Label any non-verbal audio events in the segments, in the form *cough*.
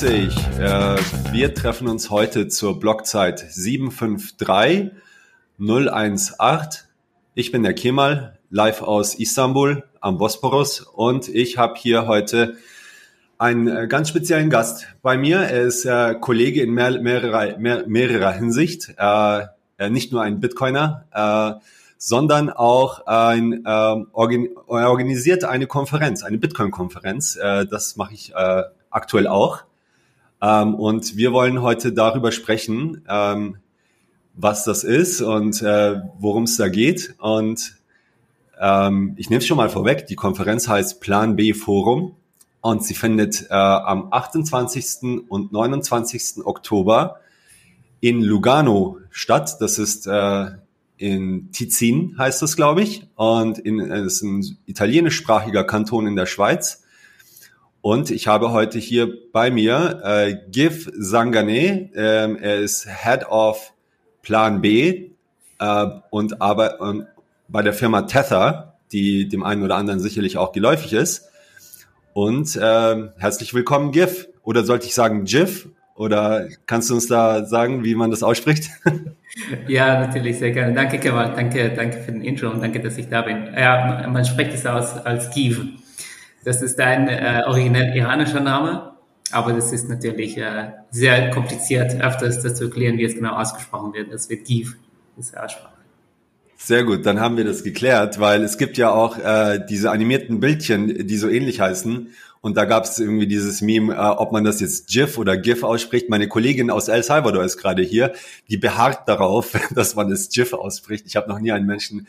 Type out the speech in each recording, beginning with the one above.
21. Äh, wir treffen uns heute zur Blockzeit 753 018. Ich bin der Kemal, live aus Istanbul am Bosporus und ich habe hier heute einen äh, ganz speziellen Gast bei mir. Er ist äh, Kollege in mehr, mehrerer, mehr, mehrerer Hinsicht, nicht nur ein Bitcoiner, sondern auch ein ähm, organ organisiert eine Konferenz, eine Bitcoin-Konferenz. Das mache ich aktuell auch. Ähm, und wir wollen heute darüber sprechen, ähm, was das ist und äh, worum es da geht. Und ähm, ich nehme es schon mal vorweg, die Konferenz heißt Plan B Forum und sie findet äh, am 28. und 29. Oktober in Lugano statt. Das ist äh, in Tizin heißt das, glaube ich, und es ist ein italienischsprachiger Kanton in der Schweiz. Und ich habe heute hier bei mir äh, Giv Sangane. Ähm, er ist Head of Plan B äh, und aber und bei der Firma Tether, die dem einen oder anderen sicherlich auch geläufig ist. Und äh, herzlich willkommen, Giv. Oder sollte ich sagen Jiff? Oder kannst du uns da sagen, wie man das ausspricht? *laughs* Ja, natürlich, sehr gerne. Danke, Kemal. Danke, danke für den Intro und danke, dass ich da bin. Ja, man spricht es aus als Giv. Das ist ein äh, originell iranischer Name, aber das ist natürlich äh, sehr kompliziert, öfters das zu erklären, wie es genau ausgesprochen wird. Das wird Giv, diese Aussprache. Sehr gut, dann haben wir das geklärt, weil es gibt ja auch äh, diese animierten Bildchen, die so ähnlich heißen. Und da gab es irgendwie dieses Meme, äh, ob man das jetzt GIF oder GIF ausspricht. Meine Kollegin aus El Salvador ist gerade hier, die beharrt darauf, *laughs* dass man es GIF ausspricht. Ich habe noch nie einen Menschen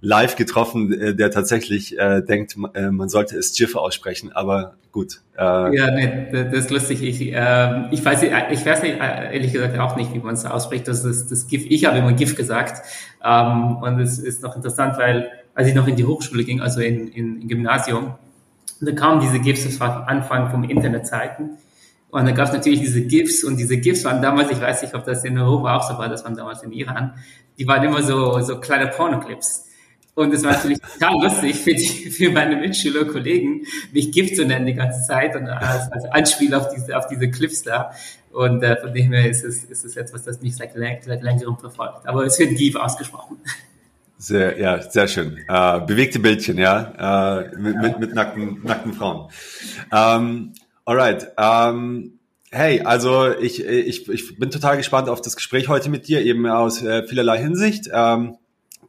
live getroffen, äh, der tatsächlich äh, denkt, äh, man sollte es GIF aussprechen, aber gut. Äh, ja, nee, das ist lustig. Ich, äh, ich weiß, ich weiß nicht, äh, ehrlich gesagt auch nicht, wie man es ausspricht. Das ist das GIF. Ich habe immer GIF gesagt. Ähm, und es ist noch interessant, weil als ich noch in die Hochschule ging, also in, in, in Gymnasium, da kamen diese GIFs, das war Anfang vom Internetzeiten. Und da gab es natürlich diese GIFs und diese GIFs waren damals, ich weiß nicht, ob das in Europa auch so war, das waren damals in Iran, die waren immer so, so kleine Pornoclips. Und es war natürlich total lustig für, die, für meine Mitschüler, Kollegen, mich GIF zu nennen die ganze Zeit und als, als Anspiel auf diese, auf diese Clips da. Und äh, von dem her ist es, ist es etwas, das mich seit, seit längerem verfolgt. Aber es wird GIF ausgesprochen. Sehr, ja, sehr schön. Äh, bewegte Bildchen, ja, äh, mit, mit, mit nackten, nackten Frauen. Ähm, alright. Ähm, hey, also ich, ich, ich bin total gespannt auf das Gespräch heute mit dir, eben aus äh, vielerlei Hinsicht. Ähm,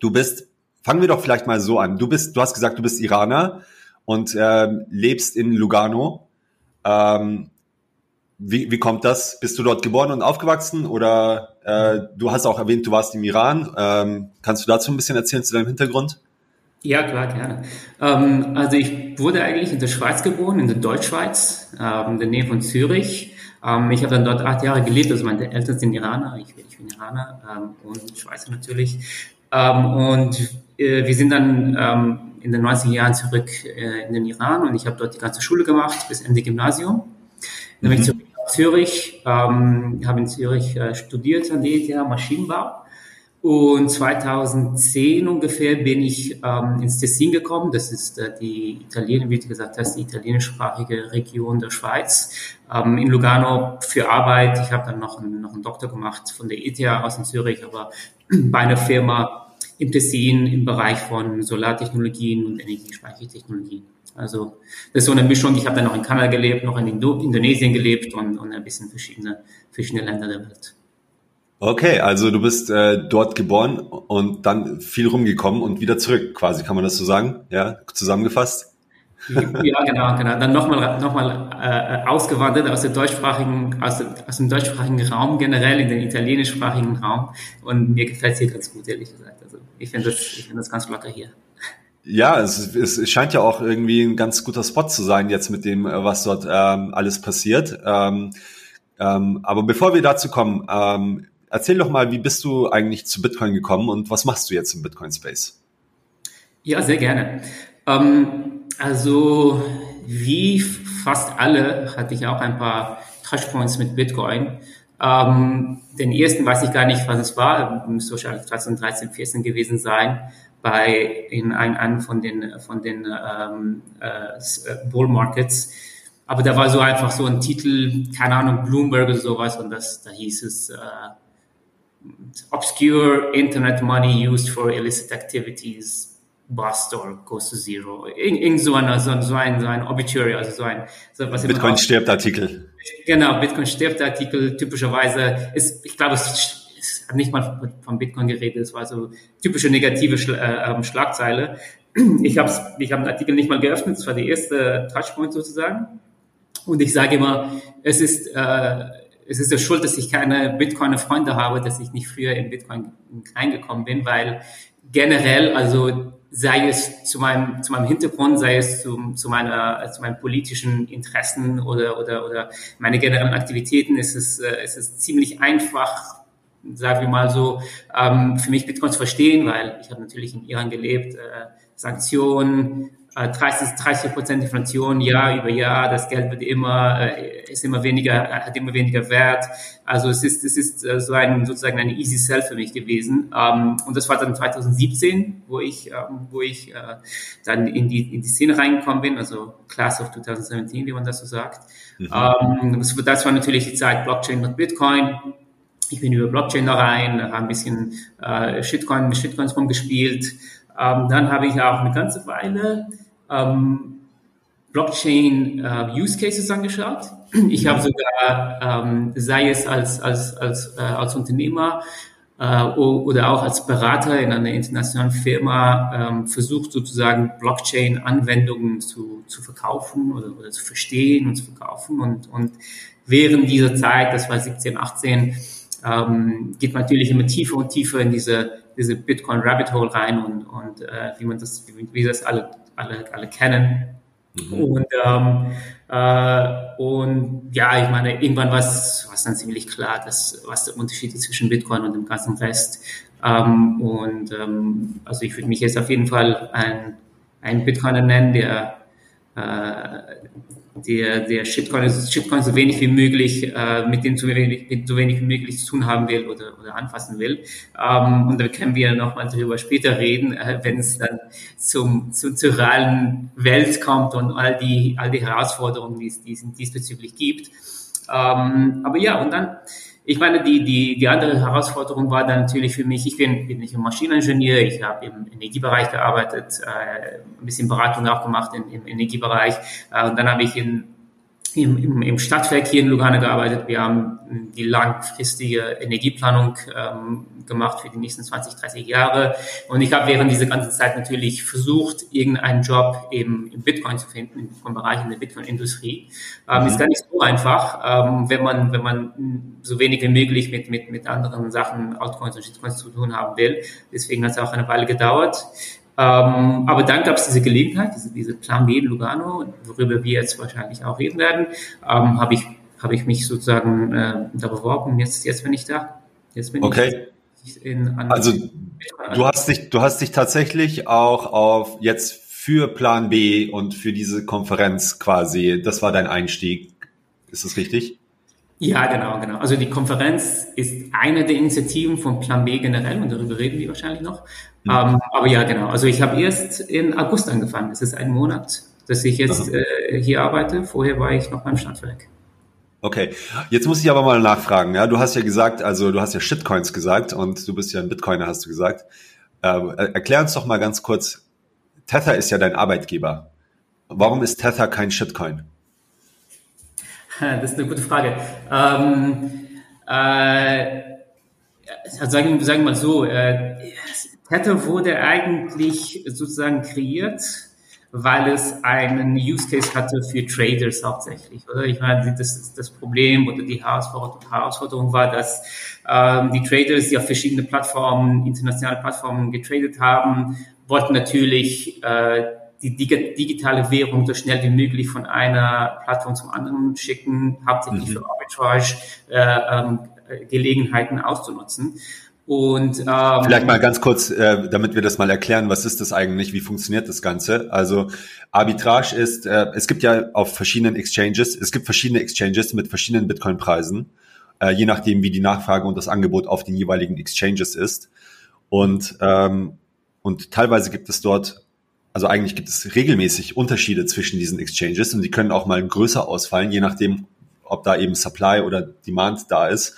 du bist, fangen wir doch vielleicht mal so an. Du bist, du hast gesagt, du bist Iraner und ähm, lebst in Lugano. Ähm, wie, wie kommt das? Bist du dort geboren und aufgewachsen oder äh, du hast auch erwähnt, du warst im Iran. Ähm, kannst du dazu ein bisschen erzählen zu deinem Hintergrund? Ja, klar, gerne. Ähm, also ich wurde eigentlich in der Schweiz geboren, in der Deutschschweiz, ähm, in der Nähe von Zürich. Ähm, ich habe dann dort acht Jahre gelebt, also meine Eltern sind Iraner, ich, ich bin Iraner ähm, und Schweizer natürlich. Ähm, und wir sind dann ähm, in den 90er Jahren zurück äh, in den Iran und ich habe dort die ganze Schule gemacht bis Ende Gymnasium. Dann bin ich zurück Zürich, ähm, habe in Zürich äh, studiert an der ETH Maschinenbau. Und 2010 ungefähr bin ich ähm, ins Tessin gekommen. Das ist äh, die Italiener, wie du gesagt hast, die italienischsprachige Region der Schweiz. Ähm, in Lugano für Arbeit. Ich habe dann noch, einen, noch einen Doktor gemacht von der ETH aus in Zürich, aber *clears throat* bei einer Firma im Tessin im Bereich von Solartechnologien und Energiespeichertechnologien. Also das ist so eine Mischung. Ich habe dann noch in Kanada gelebt, noch in Indo Indonesien gelebt und, und ein bisschen verschiedene, verschiedene Länder der Welt. Okay, also du bist äh, dort geboren und dann viel rumgekommen und wieder zurück, quasi, kann man das so sagen? Ja, zusammengefasst? Ja, genau, genau. Dann nochmal noch mal, äh, ausgewandert aus, der deutschsprachigen, aus, der, aus dem deutschsprachigen Raum generell in den italienischsprachigen Raum. Und mir gefällt es hier ganz gut, ehrlich gesagt. Also ich finde das, ich finde das ganz locker hier. Ja, es, es scheint ja auch irgendwie ein ganz guter Spot zu sein jetzt mit dem, äh, was dort ähm, alles passiert. Ähm, ähm, aber bevor wir dazu kommen, ähm, erzähl doch mal, wie bist du eigentlich zu Bitcoin gekommen und was machst du jetzt im Bitcoin-Space? Ja, sehr gerne. Ähm, also wie fast alle hatte ich auch ein paar Touchpoints mit Bitcoin. Ähm, den ersten weiß ich gar nicht, was es war, müsste wahrscheinlich 2013, 14 gewesen sein. bei in einem ein von den von den ähm, äh, Bull Markets. Aber da war so einfach so ein Titel, keine Ahnung, Bloomberg oder sowas, und das, da hieß es äh, Obscure Internet Money used for illicit activities bust or goes to zero. Irgend so, eine, so, so, ein, so ein Obituary, also so ein... So, was Bitcoin stirbt Artikel. Genau, Bitcoin stirbt Artikel. Typischerweise ist, ich glaube, es, es hat nicht mal von Bitcoin geredet, es war so typische negative Schla äh, ähm, Schlagzeile. Ich habe ich hab den Artikel nicht mal geöffnet, es war die erste Touchpoint sozusagen. Und ich sage immer, es ist... Äh, es ist ja schuld, dass ich keine Bitcoin-Freunde habe, dass ich nicht früher in Bitcoin reingekommen bin, weil generell, also sei es zu meinem, zu meinem Hintergrund, sei es zu, zu, meiner, zu meinen politischen Interessen oder, oder, oder meine generellen Aktivitäten, ist es, äh, ist es ziemlich einfach, sagen wir mal so, ähm, für mich Bitcoin zu verstehen, weil ich habe natürlich in Iran gelebt, äh, Sanktionen, 30, 30 Prozent Inflation Jahr über Jahr, das Geld wird immer, äh, ist immer weniger, hat immer weniger Wert. Also es ist, es ist äh, so ein, sozusagen eine easy sell für mich gewesen. Ähm, und das war dann 2017, wo ich, ähm, wo ich äh, dann in die, in die Szene reingekommen bin, also Class of 2017, wie man das so sagt. Mhm. Ähm, das, war natürlich die Zeit Blockchain und Bitcoin. Ich bin über Blockchain da rein, habe ein bisschen äh, Shitcoin mit Shitcoins rumgespielt. Ähm, dann habe ich auch eine ganze Weile ähm, Blockchain äh, Use Cases angeschaut. Ich habe sogar, ähm, sei es als, als, als, äh, als Unternehmer äh, oder auch als Berater in einer internationalen Firma ähm, versucht sozusagen Blockchain-Anwendungen zu, zu verkaufen oder, oder zu verstehen und zu verkaufen. Und, und während dieser Zeit, das war 17, 18, ähm, geht man natürlich immer tiefer und tiefer in diese, diese Bitcoin Rabbit Hole rein und, und äh, wie man das, wie, wie das alle alle, alle kennen. Mhm. Und, ähm, äh, und ja, ich meine, irgendwann war es dann ziemlich klar, dass, was der Unterschied ist zwischen Bitcoin und dem ganzen Rest. Ähm, und ähm, also ich würde mich jetzt auf jeden Fall ein, ein Bitcoiner nennen, der äh, der, der Shitcoin, Shitcoin so wenig wie möglich, äh, mit dem so wenig, mit so wenig wie möglich zu tun haben will oder, oder anfassen will. Ähm, und da können wir nochmal darüber später reden, äh, wenn es dann zum, zum, zur realen Welt kommt und all die, all die Herausforderungen, die es, die es diesbezüglich gibt. Ähm, aber ja, und dann, ich meine, die, die, die andere Herausforderung war dann natürlich für mich, ich bin, bin nicht ein Maschineningenieur, ich habe im Energiebereich gearbeitet, äh, ein bisschen Beratung auch gemacht im, im Energiebereich äh, und dann habe ich in im, im, im Stadtwerk hier in Lugano gearbeitet. Wir haben die langfristige Energieplanung ähm, gemacht für die nächsten 20, 30 Jahre. Und ich habe während dieser ganzen Zeit natürlich versucht, irgendeinen Job eben im Bitcoin zu finden, im Bitcoin-Bereich, in der Bitcoin-Industrie. Ähm, mhm. Ist gar nicht so einfach, ähm, wenn man, wenn man so wenig wie möglich mit, mit, mit anderen Sachen, Altcoins und Shitcoins zu tun haben will. Deswegen hat es auch eine Weile gedauert. Ähm, aber dann gab es diese Gelegenheit, diese, diese Plan B Lugano, worüber wir jetzt wahrscheinlich auch reden werden, ähm, habe ich, hab ich mich sozusagen äh, da beworben. Jetzt, jetzt bin ich da. Jetzt bin okay. ich in, an Also du hast dich, du hast dich tatsächlich auch auf jetzt für Plan B und für diese Konferenz quasi, das war dein Einstieg. Ist das richtig? Ja, genau, genau. Also die Konferenz ist eine der Initiativen von Plan B generell und darüber reden wir wahrscheinlich noch. Mhm. Ähm, aber ja, genau. Also ich habe erst in August angefangen. Es ist ein Monat, dass ich jetzt äh, hier arbeite. Vorher war ich noch beim Stadtwerk. Okay, jetzt muss ich aber mal nachfragen. Ja, du hast ja gesagt, also du hast ja Shitcoins gesagt und du bist ja ein Bitcoiner, hast du gesagt. Ähm, erklär uns doch mal ganz kurz. Tether ist ja dein Arbeitgeber. Warum ist Tether kein Shitcoin? *laughs* Das ist eine gute Frage. Ähm, äh, also sagen, sagen wir mal so, äh, Tether wurde eigentlich sozusagen kreiert, weil es einen Use Case hatte für Traders hauptsächlich. Oder? Ich meine, das, das Problem oder die Herausforderung war, dass ähm, die Traders, die auf verschiedene Plattformen, internationale Plattformen getradet haben, wollten natürlich äh, die digitale Währung so schnell wie möglich von einer Plattform zum anderen schicken, hauptsächlich mhm. für Arbitrage äh, ähm, Gelegenheiten auszunutzen. Und ähm, vielleicht mal ganz kurz, äh, damit wir das mal erklären, was ist das eigentlich, wie funktioniert das Ganze? Also Arbitrage ist, äh, es gibt ja auf verschiedenen Exchanges, es gibt verschiedene Exchanges mit verschiedenen Bitcoin-Preisen, äh, je nachdem, wie die Nachfrage und das Angebot auf den jeweiligen Exchanges ist. Und ähm, und teilweise gibt es dort, also eigentlich gibt es regelmäßig Unterschiede zwischen diesen Exchanges und die können auch mal größer ausfallen, je nachdem, ob da eben Supply oder Demand da ist.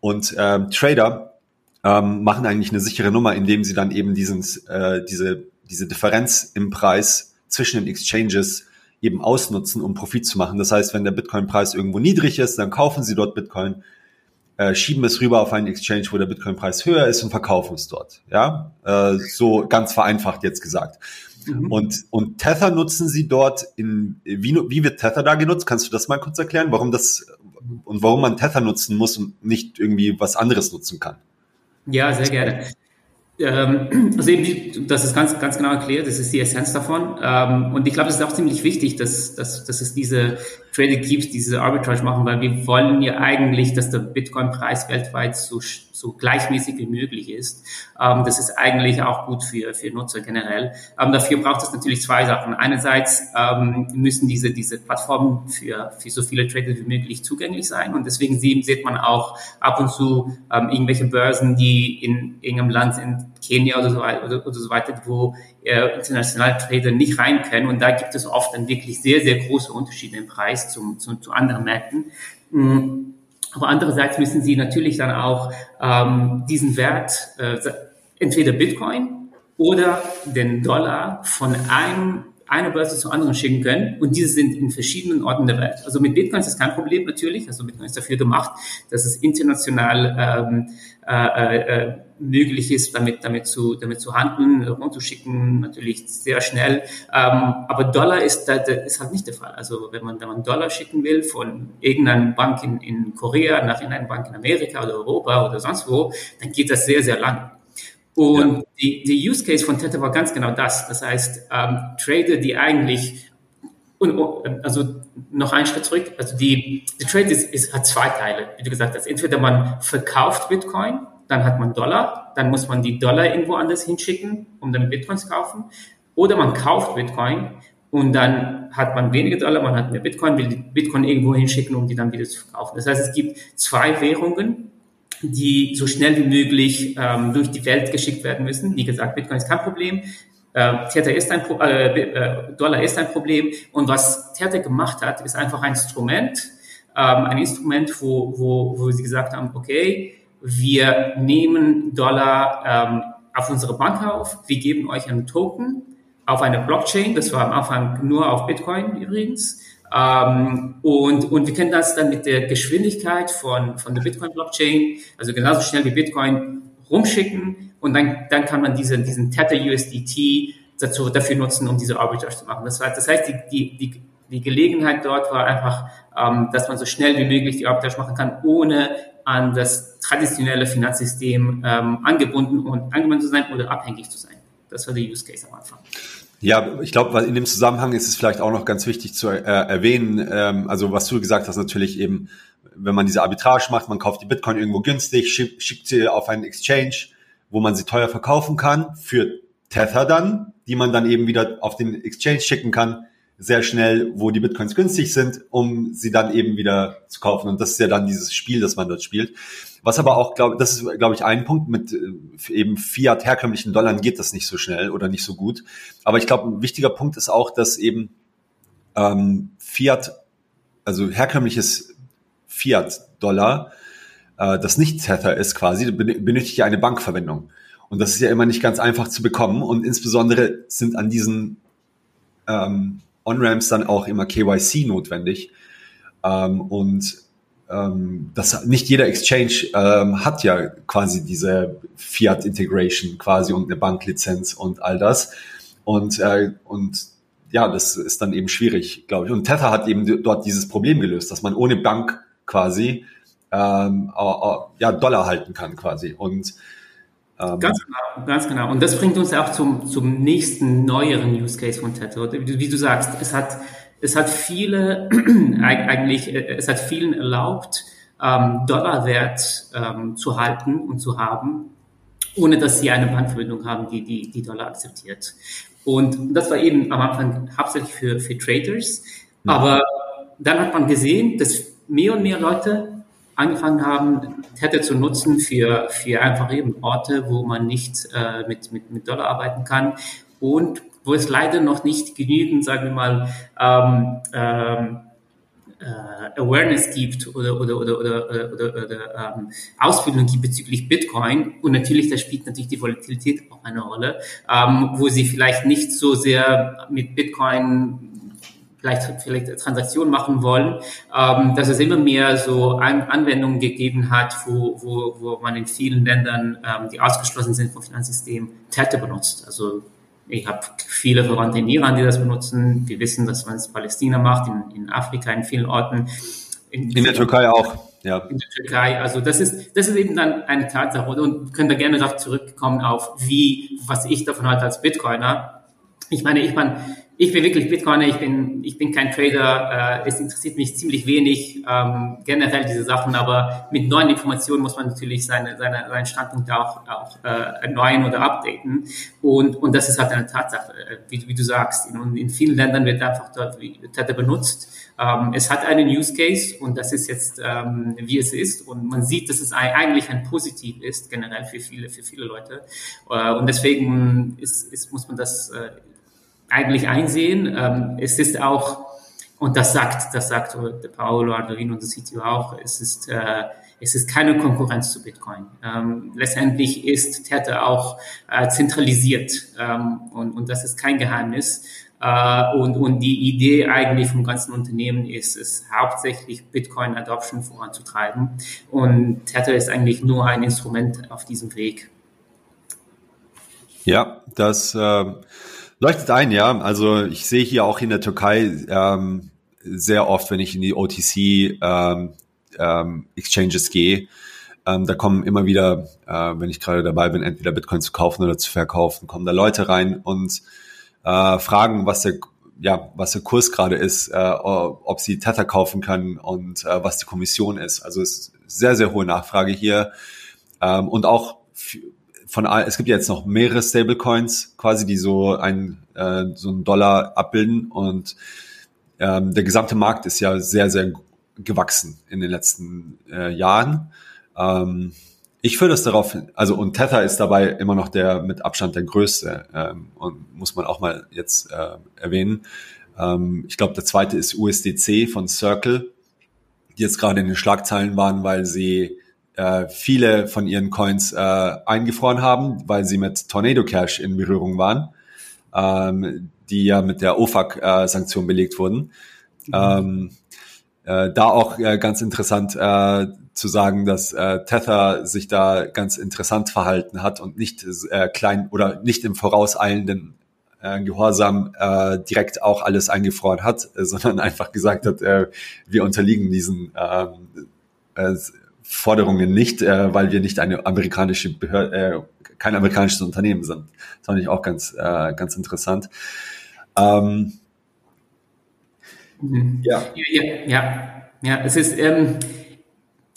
Und ähm, Trader ähm, machen eigentlich eine sichere Nummer, indem sie dann eben diesen, äh, diese, diese Differenz im Preis zwischen den Exchanges eben ausnutzen, um Profit zu machen. Das heißt, wenn der Bitcoin-Preis irgendwo niedrig ist, dann kaufen sie dort Bitcoin, äh, schieben es rüber auf einen Exchange, wo der Bitcoin-Preis höher ist und verkaufen es dort. Ja, äh, so ganz vereinfacht jetzt gesagt. Mhm. Und, und Tether nutzen sie dort in, wie, wie wird Tether da genutzt? Kannst du das mal kurz erklären, warum das und warum man Tether nutzen muss und nicht irgendwie was anderes nutzen kann? Ja, sehr gerne. Ähm, also eben, das ist ganz, ganz genau erklärt, das ist die Essenz davon. Ähm, und ich glaube, es ist auch ziemlich wichtig, dass, dass, dass es diese Gibt, die diese Arbitrage machen, weil wir wollen ja eigentlich, dass der Bitcoin-Preis weltweit so, so gleichmäßig wie möglich ist. Ähm, das ist eigentlich auch gut für, für Nutzer generell. Ähm, dafür braucht es natürlich zwei Sachen. Einerseits ähm, müssen diese, diese Plattformen für, für so viele Trader wie möglich zugänglich sein. Und deswegen sieht man auch ab und zu ähm, irgendwelche Börsen, die in irgendeinem Land sind, Kenia oder so, oder, oder so weiter, wo äh, internationale Trader nicht rein können. Und da gibt es oft dann wirklich sehr, sehr große Unterschiede im Preis zum, zum, zu anderen Märkten. Mm. Aber andererseits müssen sie natürlich dann auch ähm, diesen Wert, äh, entweder Bitcoin oder den Dollar von einem einer Börse zur anderen schicken können und diese sind in verschiedenen Orten der Welt. Also mit Bitcoin ist das kein Problem natürlich, also Bitcoin ist dafür gemacht, dass es international ähm, äh, äh, möglich ist, damit, damit, zu, damit zu handeln, runterschicken, natürlich sehr schnell. Ähm, aber Dollar ist, da ist halt nicht der Fall. Also wenn man, wenn man Dollar schicken will von irgendeiner Bank in, in Korea nach irgendeiner Bank in Amerika oder Europa oder sonst wo, dann geht das sehr, sehr lang. Und ja. die, die Use Case von Tether war ganz genau das. Das heißt, ähm, Trader, die eigentlich und, also noch einen Schritt zurück. Also die, die Trade ist, ist, hat zwei Teile, wie du gesagt hast. Entweder man verkauft Bitcoin dann hat man Dollar, dann muss man die Dollar irgendwo anders hinschicken, um dann Bitcoins zu kaufen. Oder man kauft Bitcoin und dann hat man weniger Dollar, man hat mehr Bitcoin, will die Bitcoin irgendwo hinschicken, um die dann wieder zu verkaufen. Das heißt, es gibt zwei Währungen, die so schnell wie möglich ähm, durch die Welt geschickt werden müssen. Wie gesagt, Bitcoin ist kein Problem. Äh, Tether ist ein Pro äh, äh, Dollar ist ein Problem. Und was Tether gemacht hat, ist einfach ein Instrument, ähm, ein Instrument, wo, wo, wo sie gesagt haben, okay, wir nehmen Dollar ähm, auf unsere Bank auf, wir geben euch einen Token auf eine Blockchain, das war am Anfang nur auf Bitcoin übrigens, ähm, und, und wir können das dann mit der Geschwindigkeit von, von der Bitcoin-Blockchain, also genauso schnell wie Bitcoin, rumschicken und dann, dann kann man diese, diesen Tether USDT dazu, dafür nutzen, um diese Arbitrage zu machen. Das, heißt, das heißt, die, die, die, die Gelegenheit dort war einfach, ähm, dass man so schnell wie möglich die Arbitrage machen kann, ohne an das traditionelle Finanzsystem ähm, angebunden und angebunden zu sein oder abhängig zu sein. Das war der Use Case am Anfang. Ja, ich glaube, in dem Zusammenhang ist es vielleicht auch noch ganz wichtig zu äh, erwähnen, ähm, also was du gesagt hast, natürlich eben, wenn man diese Arbitrage macht, man kauft die Bitcoin irgendwo günstig, schickt, schickt sie auf einen Exchange, wo man sie teuer verkaufen kann, für Tether dann, die man dann eben wieder auf den Exchange schicken kann, sehr schnell, wo die Bitcoins günstig sind, um sie dann eben wieder zu kaufen. Und das ist ja dann dieses Spiel, das man dort spielt. Was aber auch, glaube das ist, glaube ich, ein Punkt mit äh, eben Fiat herkömmlichen Dollar geht das nicht so schnell oder nicht so gut. Aber ich glaube, ein wichtiger Punkt ist auch, dass eben ähm, Fiat, also herkömmliches Fiat-Dollar, äh, das nicht Tether ist quasi, benötigt ja eine Bankverwendung. Und das ist ja immer nicht ganz einfach zu bekommen. Und insbesondere sind an diesen ähm, On-Ramps dann auch immer KYC notwendig. Ähm, und ähm, das nicht jeder Exchange ähm, hat ja quasi diese Fiat Integration quasi und eine Banklizenz und all das. Und, äh, und ja, das ist dann eben schwierig, glaube ich. Und Tether hat eben dort dieses Problem gelöst, dass man ohne Bank quasi ähm, ja, Dollar halten kann quasi. Und ganz genau, ganz genau. Und das bringt uns auch zum, zum nächsten neueren Use Case von Tether. Wie du sagst, es hat, es hat viele, *clears throat* eigentlich, äh, es hat vielen erlaubt, ähm, Dollarwert ähm, zu halten und zu haben, ohne dass sie eine Bankverbindung haben, die, die, die Dollar akzeptiert. Und das war eben am Anfang hauptsächlich für, für Traders. Mhm. Aber dann hat man gesehen, dass mehr und mehr Leute angefangen haben, Tether zu nutzen für, für einfach eben Orte, wo man nicht äh, mit, mit, mit Dollar arbeiten kann und wo es leider noch nicht genügend, sagen wir mal, ähm, ähm, äh, Awareness gibt oder, oder, oder, oder, oder, oder, oder ähm, Ausbildung gibt bezüglich Bitcoin. Und natürlich, da spielt natürlich die Volatilität auch eine Rolle, ähm, wo sie vielleicht nicht so sehr mit Bitcoin vielleicht, vielleicht Transaktionen machen wollen, ähm, dass es immer mehr so An Anwendungen gegeben hat, wo, wo, wo man in vielen Ländern, ähm, die ausgeschlossen sind vom Finanzsystem, Täte benutzt. Also ich habe viele Verwandte in Iran, die das benutzen. Wir wissen, dass man es in Palästina macht, in, in Afrika, in vielen Orten. In, in der Türkei auch. Ja. In der Türkei. Also das ist, das ist eben dann eine Tatsache. Und können da gerne darauf zurückkommen auf, wie, was ich davon halte als Bitcoiner. Ich meine, ich meine, ich bin wirklich Bitcoiner, ich bin, ich bin kein Trader, äh, es interessiert mich ziemlich wenig ähm, generell diese Sachen, aber mit neuen Informationen muss man natürlich seine, seine, seinen Standpunkt auch, auch äh, erneuern oder updaten und, und das ist halt eine Tatsache, äh, wie, wie du sagst. In, in vielen Ländern wird einfach dort Tether benutzt. Ähm, es hat einen Use Case und das ist jetzt, ähm, wie es ist und man sieht, dass es eigentlich ein Positiv ist, generell für viele, für viele Leute äh, und deswegen ist, ist, muss man das äh, eigentlich einsehen. Ähm, es ist auch, und das sagt, das sagt Paolo Arduino das CTO auch, es ist, äh, es ist keine Konkurrenz zu Bitcoin. Ähm, letztendlich ist Tether auch äh, zentralisiert ähm, und, und das ist kein Geheimnis. Uh, und, und die Idee eigentlich vom ganzen Unternehmen ist es, hauptsächlich Bitcoin-Adoption voranzutreiben. Und Tether ist eigentlich nur ein Instrument auf diesem Weg. Ja, das äh, Leuchtet ein, ja. Also ich sehe hier auch in der Türkei ähm, sehr oft, wenn ich in die OTC ähm, ähm, Exchanges gehe, ähm, da kommen immer wieder, äh, wenn ich gerade dabei bin, entweder Bitcoin zu kaufen oder zu verkaufen, kommen da Leute rein und äh, fragen, was der ja, was der Kurs gerade ist, äh, ob sie Tether kaufen können und äh, was die Kommission ist. Also es ist sehr, sehr hohe Nachfrage hier. Ähm, und auch von es gibt ja jetzt noch mehrere Stablecoins quasi, die so ein äh, so einen Dollar abbilden und ähm, der gesamte Markt ist ja sehr sehr gewachsen in den letzten äh, Jahren. Ähm, ich würde es darauf, also und Tether ist dabei immer noch der mit Abstand der größte ähm, und muss man auch mal jetzt äh, erwähnen. Ähm, ich glaube, der zweite ist USDC von Circle, die jetzt gerade in den Schlagzeilen waren, weil sie äh, viele von ihren Coins äh, eingefroren haben, weil sie mit Tornado Cash in Berührung waren, ähm, die ja mit der OFAC-Sanktion äh, belegt wurden. Mhm. Ähm, äh, da auch äh, ganz interessant äh, zu sagen, dass äh, Tether sich da ganz interessant verhalten hat und nicht äh, klein oder nicht im vorauseilenden äh, Gehorsam äh, direkt auch alles eingefroren hat, äh, *laughs* sondern einfach gesagt hat, äh, wir unterliegen diesen äh, äh, Forderungen nicht, äh, weil wir nicht eine amerikanische Behörde, äh, kein amerikanisches Unternehmen sind. Das fand ich auch ganz, äh, ganz interessant. Ähm, mhm. ja. ja. Ja, ja, es ist, ähm,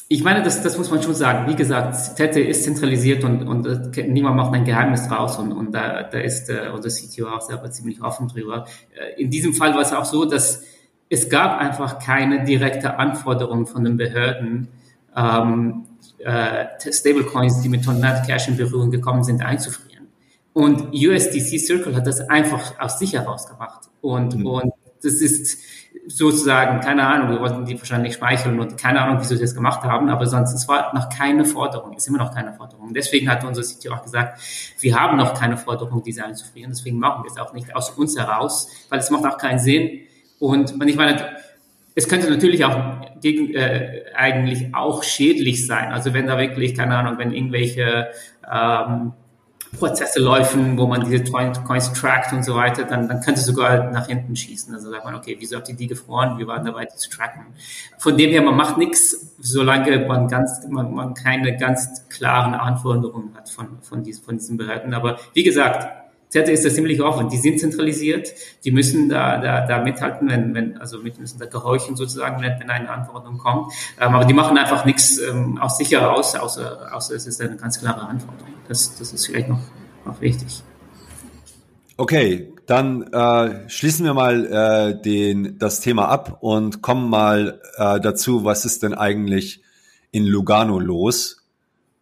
ich meine, das, das muss man schon sagen. Wie gesagt, Tete ist zentralisiert und, und äh, niemand macht ein Geheimnis draus und, und da, da ist äh, unser CTO auch selber ziemlich offen drüber. Äh, in diesem Fall war es auch so, dass es gab einfach keine direkte Anforderung von den Behörden, ähm, äh, Stablecoins, die mit Tornado Cash in Berührung gekommen sind, einzufrieren. Und USDC Circle hat das einfach aus sich heraus gemacht. Und, mhm. und das ist sozusagen, keine Ahnung, wir wollten die wahrscheinlich schmeicheln und keine Ahnung, wieso sie das gemacht haben, aber sonst, es war noch keine Forderung, ist immer noch keine Forderung. Deswegen hat unser CTO auch gesagt, wir haben noch keine Forderung, diese einzufrieren, deswegen machen wir es auch nicht aus uns heraus, weil es macht auch keinen Sinn. Und, und ich meine, es könnte natürlich auch gegen, äh, eigentlich auch schädlich sein. Also wenn da wirklich, keine Ahnung, wenn irgendwelche ähm, Prozesse laufen, wo man diese Coins trackt und so weiter, dann, dann könnte es sogar nach hinten schießen. Also sagt man, okay, wieso habt ihr die gefroren? Wir waren dabei, die zu tracken. Von dem her, man macht nichts, solange man ganz, man, man keine ganz klaren Anforderungen hat von, von, diesen, von diesen Behörden. Aber wie gesagt, Zerte ist das ziemlich offen. Die sind zentralisiert. Die müssen da, da, da mithalten, wenn, wenn, also müssen da gehorchen sozusagen, wenn, wenn eine Anforderung kommt. Ähm, aber die machen einfach nichts ähm, aus sich heraus, außer, außer es ist eine ganz klare Anforderung. Das, das ist vielleicht noch, noch wichtig. Okay, dann äh, schließen wir mal äh, den, das Thema ab und kommen mal äh, dazu, was ist denn eigentlich in Lugano los?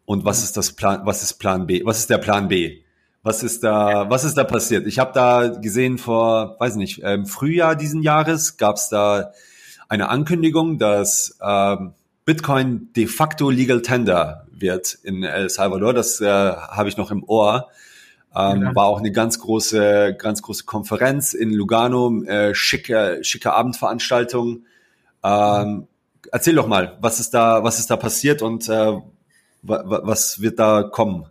Und was ist das Plan, was ist Plan B? Was ist der Plan B? Was ist da, was ist da passiert? Ich habe da gesehen vor, weiß nicht, im Frühjahr diesen Jahres gab es da eine Ankündigung, dass ähm, Bitcoin de facto Legal Tender wird in El Salvador. Das äh, habe ich noch im Ohr. Ähm, ja. War auch eine ganz große, ganz große Konferenz in Lugano, äh, schicke, schicke Abendveranstaltung. Ähm, erzähl doch mal, was ist da, was ist da passiert und äh, was wird da kommen?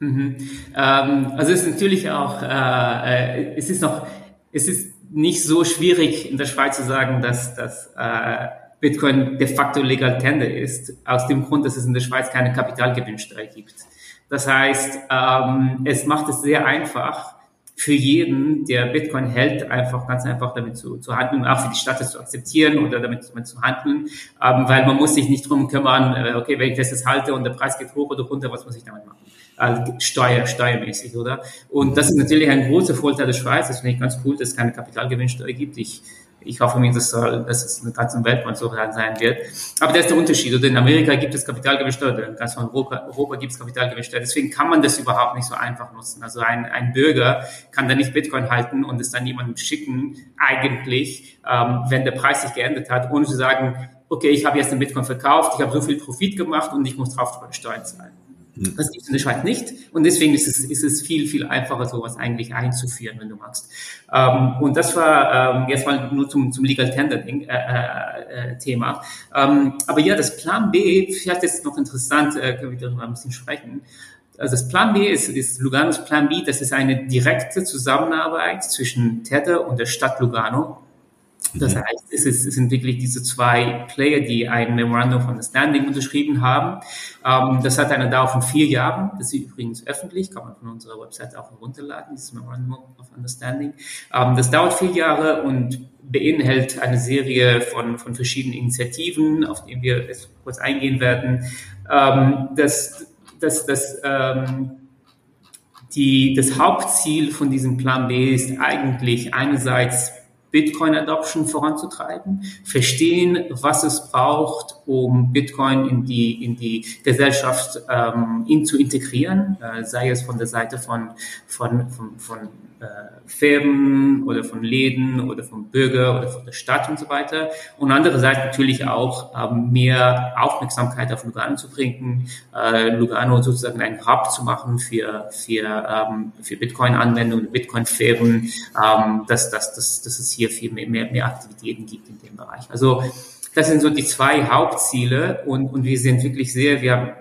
Mhm. Ähm, also es ist natürlich auch, äh, äh, es ist noch, es ist nicht so schwierig in der Schweiz zu sagen, dass, dass äh, Bitcoin de facto legal tender ist, aus dem Grund, dass es in der Schweiz keine Kapitalgewinnsteuer gibt. Das heißt, ähm, es macht es sehr einfach für jeden, der Bitcoin hält, einfach ganz einfach damit zu, zu handeln, auch für die Stadt zu akzeptieren oder damit, damit zu handeln, ähm, weil man muss sich nicht drum kümmern, äh, okay, wenn ich das jetzt halte und der Preis geht hoch oder runter, was muss ich damit machen? Steuer, steuermäßig, oder? Und das ist natürlich ein großer Vorteil der Schweiz. Das finde ich ganz cool, dass es keine Kapitalgewinnsteuer gibt. Ich ich hoffe mir, dass, dass es in der ganzen Welt mal so sein wird. Aber das ist der Unterschied. Oder in Amerika gibt es Kapitalgewinnsteuer, in ganz Europa, Europa gibt es Kapitalgewinnsteuer. Deswegen kann man das überhaupt nicht so einfach nutzen. Also ein, ein Bürger kann da nicht Bitcoin halten und es dann jemandem schicken, eigentlich, ähm, wenn der Preis sich geändert hat, ohne zu sagen, okay, ich habe jetzt den Bitcoin verkauft, ich habe so viel Profit gemacht und ich muss drauf Steuern zahlen. Das gibt es in der Schweiz nicht. Und deswegen ist es, ist es viel, viel einfacher, sowas eigentlich einzuführen, wenn du magst. Ähm, und das war ähm, jetzt mal nur zum, zum Legal Tender äh, äh, Thema. Ähm, aber ja, das Plan B, vielleicht ist es noch interessant, äh, können wir darüber ein bisschen sprechen. Also das Plan B ist, ist Luganos Plan B, das ist eine direkte Zusammenarbeit zwischen Tether und der Stadt Lugano das heißt, es, ist, es sind wirklich diese zwei Player, die ein Memorandum of Understanding unterschrieben haben. Ähm, das hat eine Dauer von vier Jahren. Das ist übrigens öffentlich, kann man von unserer Website auch herunterladen, dieses Memorandum of Understanding. Ähm, das dauert vier Jahre und beinhaltet eine Serie von, von verschiedenen Initiativen, auf die wir jetzt kurz eingehen werden. Ähm, das, das, das, ähm, die, das Hauptziel von diesem Plan B ist eigentlich einerseits Bitcoin-Adoption voranzutreiben, verstehen, was es braucht, um Bitcoin in die, in die Gesellschaft ähm, in zu integrieren, äh, sei es von der Seite von, von, von, von äh, Firmen oder von Läden oder vom Bürger oder von der Stadt und so weiter. Und andererseits natürlich auch ähm, mehr Aufmerksamkeit auf Lugano zu bringen, äh, Lugano sozusagen ein Hub zu machen für, für, ähm, für Bitcoin-Anwendungen, Bitcoin-Firmen, ähm, dass, dass, dass, dass es hier viel mehr, mehr, mehr Aktivitäten gibt in dem Bereich. Also das sind so die zwei Hauptziele und, und wir sind wirklich sehr, wir haben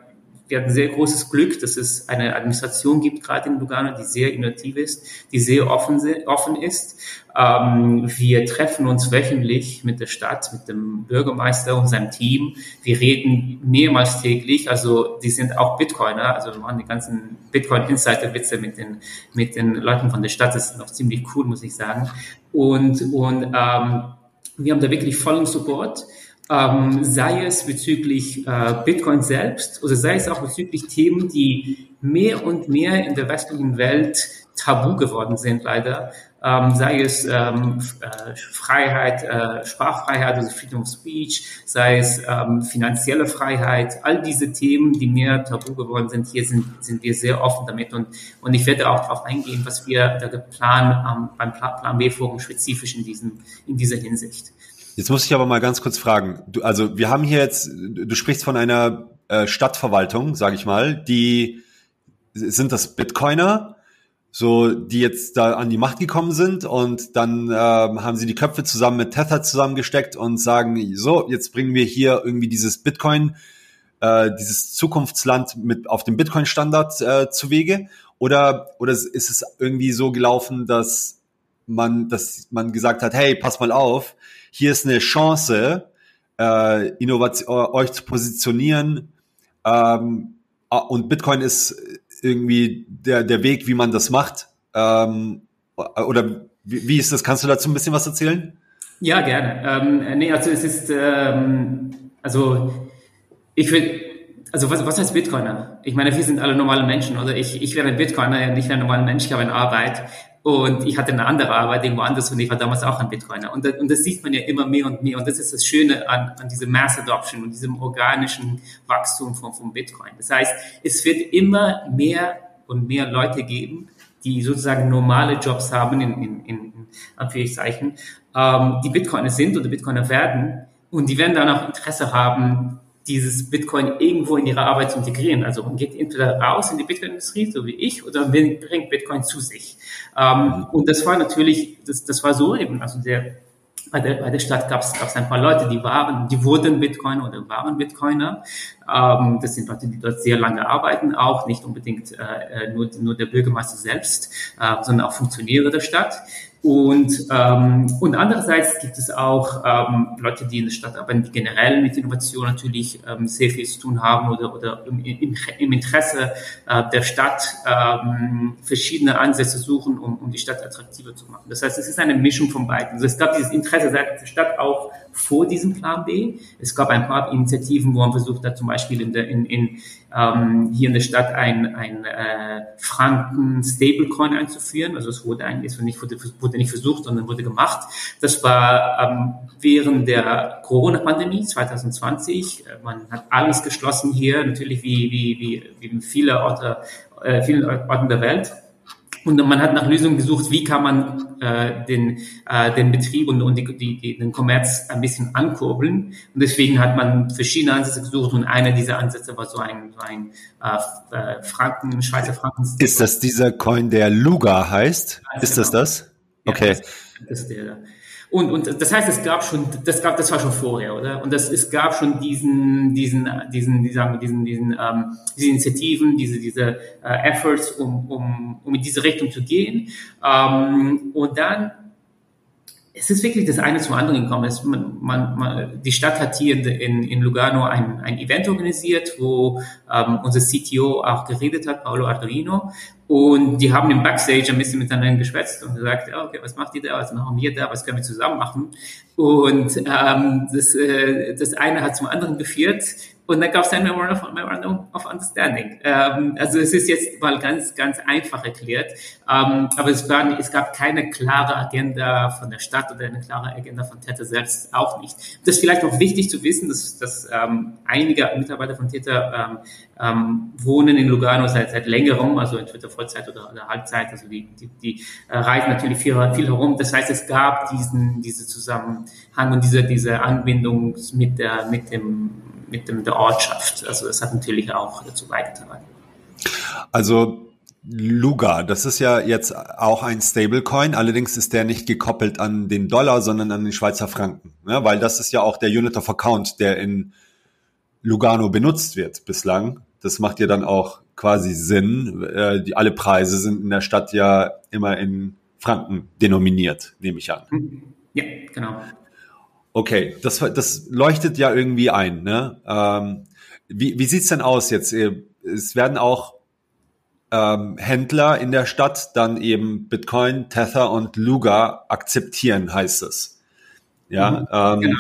wir hatten sehr großes Glück, dass es eine Administration gibt, gerade in Lugano, die sehr innovativ ist, die sehr offen, offen ist. Ähm, wir treffen uns wöchentlich mit der Stadt, mit dem Bürgermeister und seinem Team. Wir reden mehrmals täglich. Also die sind auch Bitcoiner. Also wir machen die ganzen Bitcoin-Insider-Witze mit den, mit den Leuten von der Stadt. Das ist noch ziemlich cool, muss ich sagen. Und, und ähm, wir haben da wirklich vollen Support ähm, sei es bezüglich äh, Bitcoin selbst oder sei es auch bezüglich Themen, die mehr und mehr in der westlichen Welt tabu geworden sind, leider. Ähm, sei es ähm, äh, Freiheit, äh, Sprachfreiheit, also Freedom of Speech, sei es ähm, finanzielle Freiheit, all diese Themen, die mehr tabu geworden sind, hier sind, sind wir sehr offen damit und, und ich werde auch darauf eingehen, was wir da geplant ähm, beim Plan B Forum spezifisch in, diesem, in dieser Hinsicht. Jetzt muss ich aber mal ganz kurz fragen. Du, also wir haben hier jetzt, du sprichst von einer äh, Stadtverwaltung, sage ich mal, die sind das Bitcoiner, so die jetzt da an die Macht gekommen sind und dann äh, haben sie die Köpfe zusammen mit Tether zusammengesteckt und sagen, so, jetzt bringen wir hier irgendwie dieses Bitcoin, äh, dieses Zukunftsland mit auf dem Bitcoin-Standard äh, zu Wege. Oder, oder ist es irgendwie so gelaufen, dass man, dass man gesagt hat, hey, pass mal auf, hier ist eine Chance, äh, Innovation, äh, euch zu positionieren. Ähm, ah, und Bitcoin ist irgendwie der, der Weg, wie man das macht. Ähm, oder wie, wie ist das? Kannst du dazu ein bisschen was erzählen? Ja, gerne. Ähm, nee, also es ist, ähm, also ich würde, also was, was heißt Bitcoiner? Ich meine, wir sind alle normale Menschen, oder? Ich, ich wäre ein Bitcoiner, nicht ein normaler Mensch, ich habe eine Arbeit. Und ich hatte eine andere Arbeit irgendwo anders und ich war damals auch ein Bitcoiner. Und, und das sieht man ja immer mehr und mehr. Und das ist das Schöne an, an diesem Mass Adoption und diesem organischen Wachstum von, von Bitcoin. Das heißt, es wird immer mehr und mehr Leute geben, die sozusagen normale Jobs haben, in, in, in Anführungszeichen, ähm, die Bitcoiner sind oder Bitcoiner werden. Und die werden dann auch Interesse haben, dieses Bitcoin irgendwo in ihre Arbeit zu integrieren. Also man geht entweder raus in die Bitcoin-Industrie, so wie ich, oder man bringt Bitcoin zu sich. Ähm, und das war natürlich, das, das war so eben, also der, bei der, bei der Stadt gab es ein paar Leute, die waren, die wurden Bitcoiner oder waren Bitcoiner. Ähm, das sind Leute, die dort sehr lange arbeiten, auch nicht unbedingt äh, äh nur, nur der Bürgermeister selbst, äh, sondern auch Funktionäre der Stadt. Und, ähm, und andererseits gibt es auch ähm, Leute, die in der Stadt arbeiten, die generell mit Innovation natürlich ähm, sehr viel zu tun haben oder, oder im, im, im Interesse äh, der Stadt ähm, verschiedene Ansätze suchen, um, um die Stadt attraktiver zu machen. Das heißt, es ist eine Mischung von beiden. Also es gab dieses Interesse seitens der Stadt auch vor diesem Plan B. Es gab ein paar Initiativen, wo man versucht hat, zum Beispiel in der, in, in, ähm, hier in der Stadt ein, ein äh, Franken-Stablecoin einzuführen. Also es wurde eigentlich, es wurde, wurde nicht versucht, sondern wurde gemacht. Das war ähm, während der Corona-Pandemie 2020. Äh, man hat alles geschlossen hier, natürlich wie, wie, wie, wie viele Orte, äh, vielen Orten der Welt. Und man hat nach Lösungen gesucht, wie kann man äh, den, äh, den Betrieb und, und die, die, den Kommerz ein bisschen ankurbeln. Und deswegen hat man verschiedene Ansätze gesucht und einer dieser Ansätze war so ein, so ein äh, äh Franken, Schweizer Franken. Ist das dieser Coin, der Luga heißt? Ja, ist genau. das das? Okay. Ja, das, das. Und, und das heißt, es gab schon, das gab, das war schon vorher, oder? Und das, es gab schon diesen, diesen, diesen, wie sagen wir, diesen, diesen, ähm, diese Initiativen, diese, diese äh, Efforts, um, um, um in diese Richtung zu gehen. Ähm, und dann es ist wirklich das eine zum anderen gekommen. Es, man, man, man, die Stadt hat hier in, in Lugano ein, ein Event organisiert, wo ähm, unser CTO auch geredet hat, Paolo Arduino. Und die haben im Backstage ein bisschen miteinander geschwätzt und gesagt, ja, okay, was macht ihr da, was machen wir da, was können wir zusammen machen? Und ähm, das, äh, das eine hat zum anderen geführt. Und dann gab es ein Memorandum of, Understanding. Ähm, also es ist jetzt mal ganz, ganz einfach erklärt. Ähm, aber es, war, es gab keine klare Agenda von der Stadt oder eine klare Agenda von Tether selbst auch nicht. Das ist vielleicht auch wichtig zu wissen, dass, dass ähm, einige Mitarbeiter von Tether ähm, ähm, wohnen in Lugano seit, seit längerem, also entweder Vollzeit oder, oder Halbzeit. Also die, die, die äh, reisen natürlich viel, viel herum. Das heißt, es gab diesen, diese Zusammenhang und diese, diese Anbindung mit der, mit dem mit dem, der Ortschaft. Also das hat natürlich auch dazu beigetragen. Also Luga, das ist ja jetzt auch ein Stablecoin, allerdings ist der nicht gekoppelt an den Dollar, sondern an den Schweizer Franken, ne? weil das ist ja auch der Unit of Account, der in Lugano benutzt wird bislang. Das macht ja dann auch quasi Sinn. Äh, die, alle Preise sind in der Stadt ja immer in Franken denominiert, nehme ich an. Ja, genau. Okay, das, das leuchtet ja irgendwie ein. Ne? Ähm, wie wie sieht's denn aus jetzt? Es werden auch ähm, Händler in der Stadt dann eben Bitcoin, Tether und Luga akzeptieren, heißt es. Ja, mhm, ähm, genau.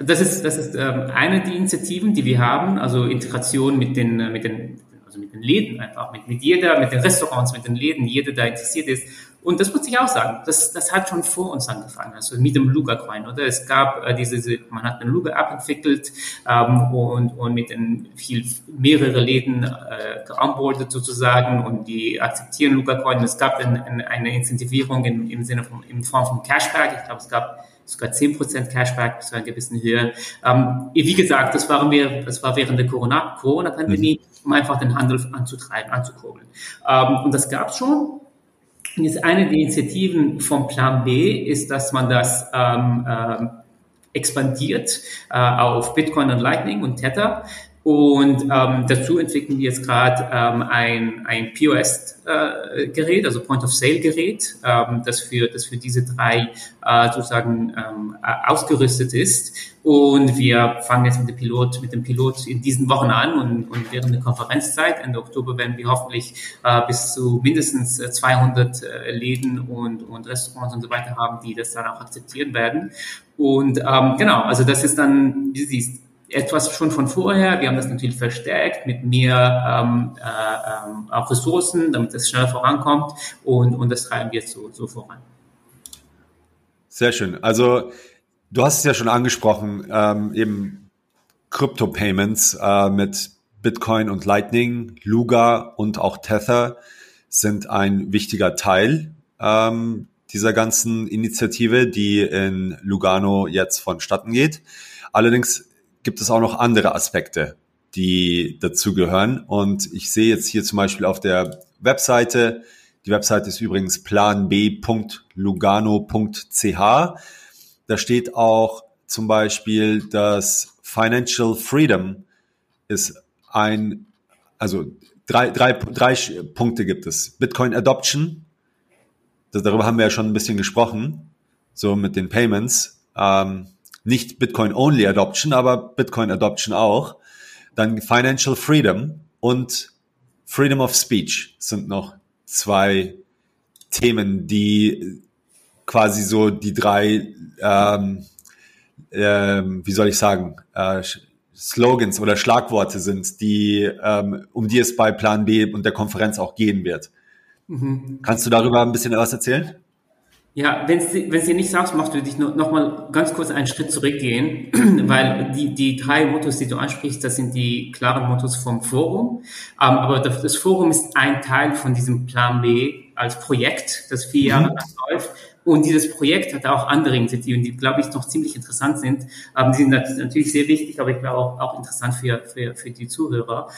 Das ist, das ist ähm, eine der Initiativen, die wir haben, also Integration mit den, äh, mit den, also mit den Läden einfach, mit, mit jeder, mit den Restaurants, mit den Läden, jeder, der interessiert ist, und das muss ich auch sagen, das, das hat schon vor uns angefangen, also mit dem Luga-Coin, oder? Es gab äh, diese, man hat eine Luga-App entwickelt ähm, und, und mit den viel, mehrere Läden äh, geonboardet sozusagen und die akzeptieren Luga-Coin. Es gab ein, eine Incentivierung in, im Sinne von, in Form von Cashback. Ich glaube, es gab sogar 10% Cashback bis zu einer gewissen Höhe. Ähm, wie gesagt, das, waren wir, das war während der Corona-Pandemie, mhm. um einfach den Handel anzutreiben, anzukurbeln. Ähm, und das gab es schon. Jetzt eine der Initiativen vom Plan B ist, dass man das ähm, äh, expandiert äh, auf Bitcoin und Lightning und Tether. Und ähm, dazu entwickeln wir jetzt gerade ähm, ein, ein POS-Gerät, äh, also Point-of-Sale-Gerät, ähm, das, für, das für diese drei äh, sozusagen ähm, ausgerüstet ist. Und wir fangen jetzt mit dem Pilot, mit dem Pilot in diesen Wochen an und, und während der Konferenzzeit Ende Oktober werden wir hoffentlich äh, bis zu mindestens 200 äh, Läden und, und Restaurants und so weiter haben, die das dann auch akzeptieren werden. Und ähm, genau, also das ist dann, wie du siehst, etwas schon von vorher. Wir haben das natürlich verstärkt mit mehr ähm, äh, ähm, auch Ressourcen, damit es schneller vorankommt und, und das treiben wir jetzt so, so voran. Sehr schön. Also du hast es ja schon angesprochen, ähm, eben Crypto-Payments äh, mit Bitcoin und Lightning, Luga und auch Tether sind ein wichtiger Teil ähm, dieser ganzen Initiative, die in Lugano jetzt vonstatten geht. Allerdings gibt es auch noch andere Aspekte, die dazugehören. Und ich sehe jetzt hier zum Beispiel auf der Webseite, die Webseite ist übrigens planb.lugano.ch. Da steht auch zum Beispiel, dass Financial Freedom ist ein, also drei, drei, drei Punkte gibt es. Bitcoin Adoption, darüber haben wir ja schon ein bisschen gesprochen, so mit den Payments. Ähm, nicht Bitcoin Only Adoption, aber Bitcoin Adoption auch. Dann Financial Freedom und Freedom of Speech sind noch zwei Themen, die quasi so die drei, ähm, ähm, wie soll ich sagen, äh, Slogans oder Schlagworte sind, die ähm, um die es bei Plan B und der Konferenz auch gehen wird. Mhm. Kannst du darüber ein bisschen was erzählen? Ja, wenn es dir nicht sagst, machst du dich noch, noch mal ganz kurz einen Schritt zurückgehen, *clears throat* weil die, die drei Mottos, die du ansprichst, das sind die klaren Mottos vom Forum. Ähm, aber das, das, Forum ist ein Teil von diesem Plan B als Projekt, das vier Jahre mhm. läuft. Und dieses Projekt hat auch andere Initiativen, die, glaube ich, noch ziemlich interessant sind. Ähm, die sind natürlich sehr wichtig, aber ich glaube auch, auch interessant für, für, für die Zuhörer.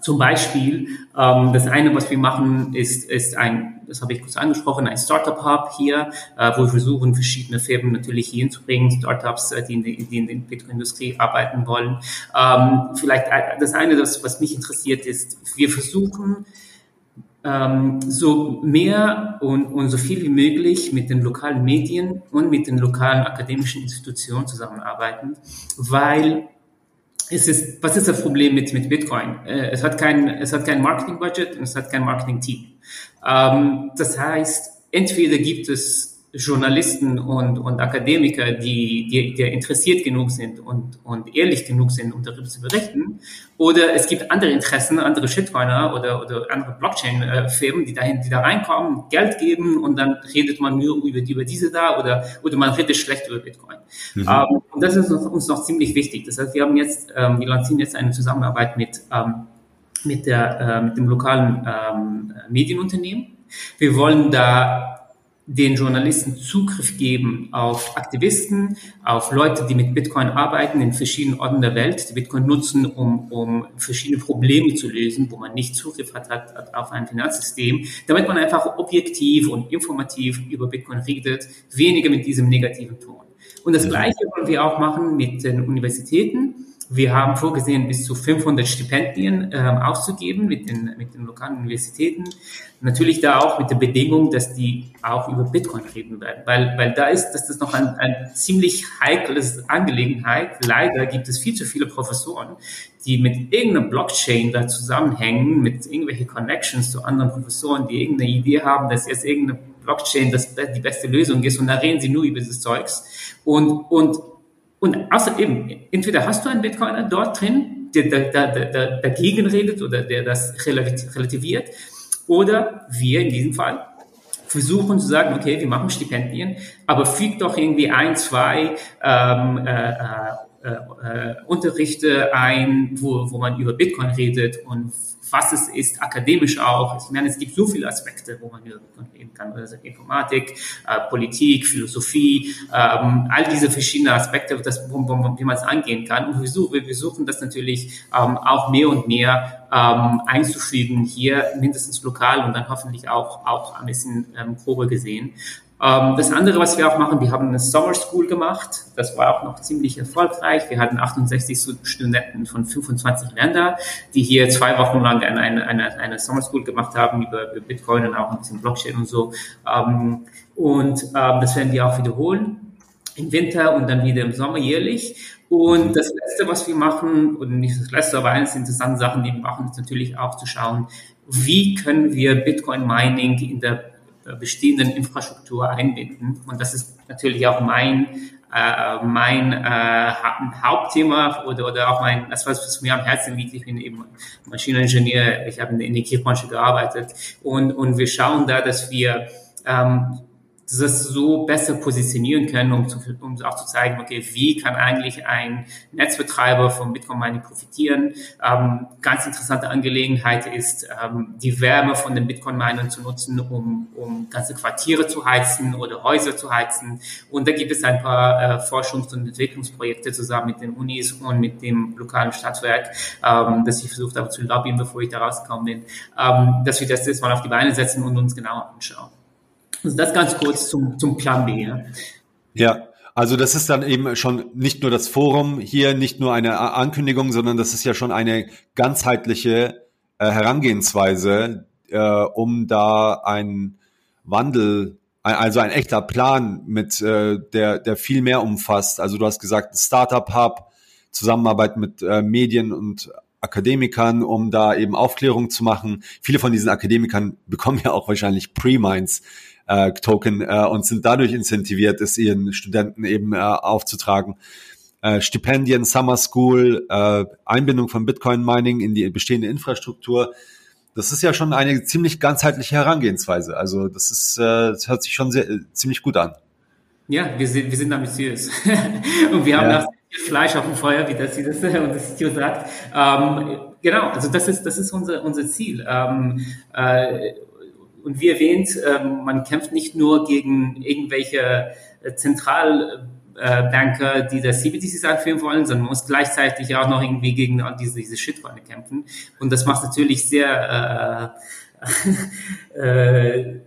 Zum Beispiel, ähm, das eine, was wir machen, ist, ist ein, das habe ich kurz angesprochen, ein Startup-Hub hier, äh, wo wir versuchen, verschiedene Firmen natürlich hier hinzubringen, Startups, äh, die in, die, in der Bitcoin-Industrie arbeiten wollen. Ähm, vielleicht das eine, das, was mich interessiert, ist, wir versuchen, ähm, so mehr und, und so viel wie möglich mit den lokalen Medien und mit den lokalen akademischen Institutionen zusammenarbeiten, weil es ist, was ist das Problem mit, mit Bitcoin? Äh, es hat kein, es hat kein Marketing-Budget und es hat kein Marketing-Team. Ähm, das heißt, entweder gibt es Journalisten und, und Akademiker, die, die, die interessiert genug sind und, und ehrlich genug sind, um darüber zu berichten. Oder es gibt andere Interessen, andere Shitcoiner oder, oder andere Blockchain-Firmen, die dahin, die da reinkommen, Geld geben und dann redet man nur über, über diese da oder, oder man redet schlecht über Bitcoin. Mhm. Ähm, und das ist uns, uns, noch ziemlich wichtig. Das heißt, wir haben jetzt, ähm, wir lancieren jetzt eine Zusammenarbeit mit, ähm, mit, der, äh, mit dem lokalen ähm, Medienunternehmen. Wir wollen da den Journalisten Zugriff geben auf Aktivisten, auf Leute, die mit Bitcoin arbeiten in verschiedenen Orten der Welt, die Bitcoin nutzen, um, um verschiedene Probleme zu lösen, wo man nicht Zugriff hat, hat auf ein Finanzsystem, damit man einfach objektiv und informativ über Bitcoin redet, weniger mit diesem negativen Ton. Und das Gleiche wollen wir auch machen mit den Universitäten. Wir haben vorgesehen, bis zu 500 Stipendien äh, auszugeben mit den, mit den lokalen Universitäten. Natürlich da auch mit der Bedingung, dass die auch über Bitcoin reden werden, weil, weil da ist, dass das noch ein, ein ziemlich heikles Angelegenheit. Leider gibt es viel zu viele Professoren, die mit irgendeiner Blockchain da zusammenhängen, mit irgendwelchen Connections zu anderen Professoren, die irgendeine Idee haben, dass jetzt irgendeine Blockchain das die beste Lösung ist und da reden sie nur über dieses Zeugs. Und, und und außerdem, entweder hast du einen Bitcoiner dort drin, der, der, der, der dagegen redet oder der das relativiert, oder wir in diesem Fall versuchen zu sagen, okay, wir machen Stipendien, aber fügt doch irgendwie ein, zwei ähm, äh, äh, äh, Unterrichte ein, wo, wo man über Bitcoin redet und was es ist, akademisch auch. Ich meine, es gibt so viele Aspekte, wo man reden kann. Also Informatik, äh, Politik, Philosophie, ähm, all diese verschiedenen Aspekte, das, wie man es angehen kann. Und wir, suchen, wir versuchen das natürlich ähm, auch mehr und mehr ähm, einzufügen, hier mindestens lokal und dann hoffentlich auch, auch ein bisschen ähm, Probe gesehen. Ähm, das andere, was wir auch machen, wir haben eine Summer School gemacht. Das war auch noch ziemlich erfolgreich. Wir hatten 68 Studenten von 25 Ländern, die hier zwei Wochen lang eine, eine, eine Summer School gemacht haben über, Bitcoin und auch ein bisschen Blockchain und so. Ähm, und ähm, das werden wir auch wiederholen im Winter und dann wieder im Sommer jährlich. Und das Letzte, was wir machen, und nicht das Letzte, aber eines der interessanten Sachen, die wir machen, ist natürlich auch zu schauen, wie können wir Bitcoin Mining in der bestehenden Infrastruktur einbinden. Und das ist natürlich auch mein äh, mein äh, Hauptthema oder, oder auch mein, das was, was mir am Herzen liegt, ich bin eben Maschineningenieur, ich habe in der Energiebranche gearbeitet. Und, und wir schauen da, dass wir ähm, das so besser positionieren können, um, zu, um auch zu zeigen, okay, wie kann eigentlich ein Netzbetreiber vom Bitcoin Mining profitieren. Ähm, ganz interessante Angelegenheit ist, ähm, die Wärme von den Bitcoin Minern zu nutzen, um, um ganze Quartiere zu heizen oder Häuser zu heizen. Und da gibt es ein paar äh, Forschungs- und Entwicklungsprojekte zusammen mit den Unis und mit dem lokalen Stadtwerk, ähm, das ich versucht habe zu lobbyen, bevor ich da rausgekommen bin, ähm, dass wir das jetzt mal auf die Beine setzen und uns genauer anschauen. Also das ganz kurz zum, zum Plan B. Ja. ja. Also das ist dann eben schon nicht nur das Forum hier, nicht nur eine Ankündigung, sondern das ist ja schon eine ganzheitliche äh, Herangehensweise, äh, um da ein Wandel, also ein echter Plan mit, äh, der, der viel mehr umfasst. Also du hast gesagt, Startup Hub, Zusammenarbeit mit äh, Medien und Akademikern, um da eben Aufklärung zu machen. Viele von diesen Akademikern bekommen ja auch wahrscheinlich Pre-Minds äh, Token äh, und sind dadurch incentiviert, es ihren Studenten eben äh, aufzutragen. Äh, Stipendien, Summer School, äh, Einbindung von Bitcoin Mining in die bestehende Infrastruktur. Das ist ja schon eine ziemlich ganzheitliche Herangehensweise. Also das ist, äh, das hört sich schon sehr, äh, ziemlich gut an. Ja, wir sind, wir sind ambitiös. *laughs* und wir haben ja. Fleisch auf dem Feuer, wie das, wie *laughs* das unser CTO sagt. Ähm, genau, also das ist, das ist unser, unser Ziel. Ähm, äh, und wie erwähnt, ähm, man kämpft nicht nur gegen irgendwelche äh, Zentralbanker, die das CBDCs einführen wollen, sondern man muss gleichzeitig auch noch irgendwie gegen diese, diese Shitcoin kämpfen. Und das macht natürlich sehr äh, *laughs* äh,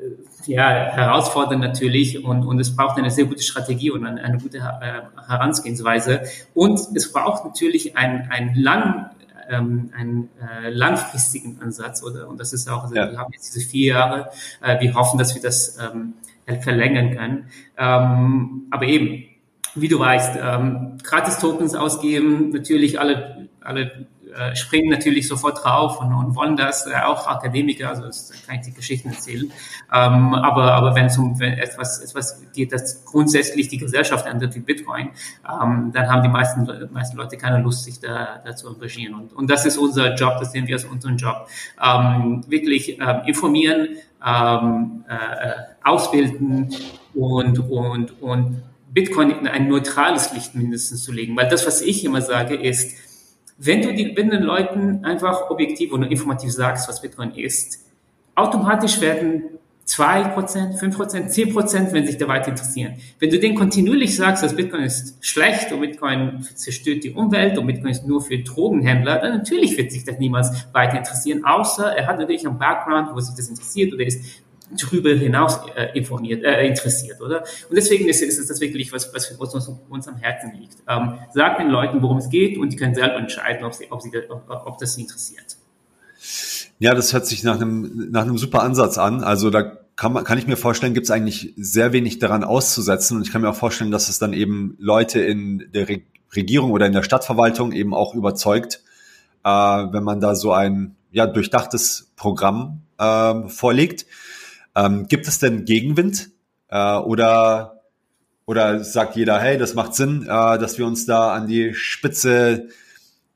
ja, herausfordernd natürlich und, und es braucht eine sehr gute Strategie und eine, eine gute äh, Herangehensweise. Und es braucht natürlich ein, ein lang ähm, einen äh, langfristigen Ansatz, oder? Und das ist auch, also ja. wir haben jetzt diese vier Jahre, äh, wir hoffen, dass wir das ähm, verlängern können. Ähm, aber eben, wie du weißt, ähm, Gratis-Tokens ausgeben, natürlich alle, alle äh, springen natürlich sofort drauf und, und wollen das, äh, auch Akademiker, also das kann ich die Geschichten erzählen. Ähm, aber aber wenn es um wenn etwas, etwas geht, das grundsätzlich die Gesellschaft ändert wie Bitcoin, ähm, dann haben die meisten, meisten Leute keine Lust, sich da, da zu engagieren. Und, und das ist unser Job, das sehen wir als unseren Job. Ähm, wirklich ähm, informieren, ähm, äh, ausbilden und, und, und Bitcoin in ein neutrales Licht mindestens zu legen. Weil das, was ich immer sage, ist, wenn du die, wenn den Leuten einfach objektiv und informativ sagst, was Bitcoin ist, automatisch werden 2%, 5%, 10%, wenn sich da weiter interessieren. Wenn du denen kontinuierlich sagst, dass Bitcoin ist schlecht und Bitcoin zerstört die Umwelt und Bitcoin ist nur für Drogenhändler, dann natürlich wird sich das niemals weiter interessieren, außer er hat natürlich einen Background, wo sich das interessiert oder ist darüber hinaus äh, informiert, äh, interessiert, oder? Und deswegen ist, ist das wirklich was, was uns, uns am Herzen liegt. Ähm, sagt den Leuten, worum es geht, und die können selber entscheiden, ob, sie, ob, sie, ob, ob das sie interessiert. Ja, das hört sich nach einem, nach einem super Ansatz an. Also da kann, man, kann ich mir vorstellen, gibt es eigentlich sehr wenig daran auszusetzen. Und ich kann mir auch vorstellen, dass es dann eben Leute in der Re Regierung oder in der Stadtverwaltung eben auch überzeugt, äh, wenn man da so ein ja, durchdachtes Programm äh, vorlegt. Ähm, gibt es denn Gegenwind äh, oder, oder sagt jeder, hey, das macht Sinn, äh, dass wir uns da an die Spitze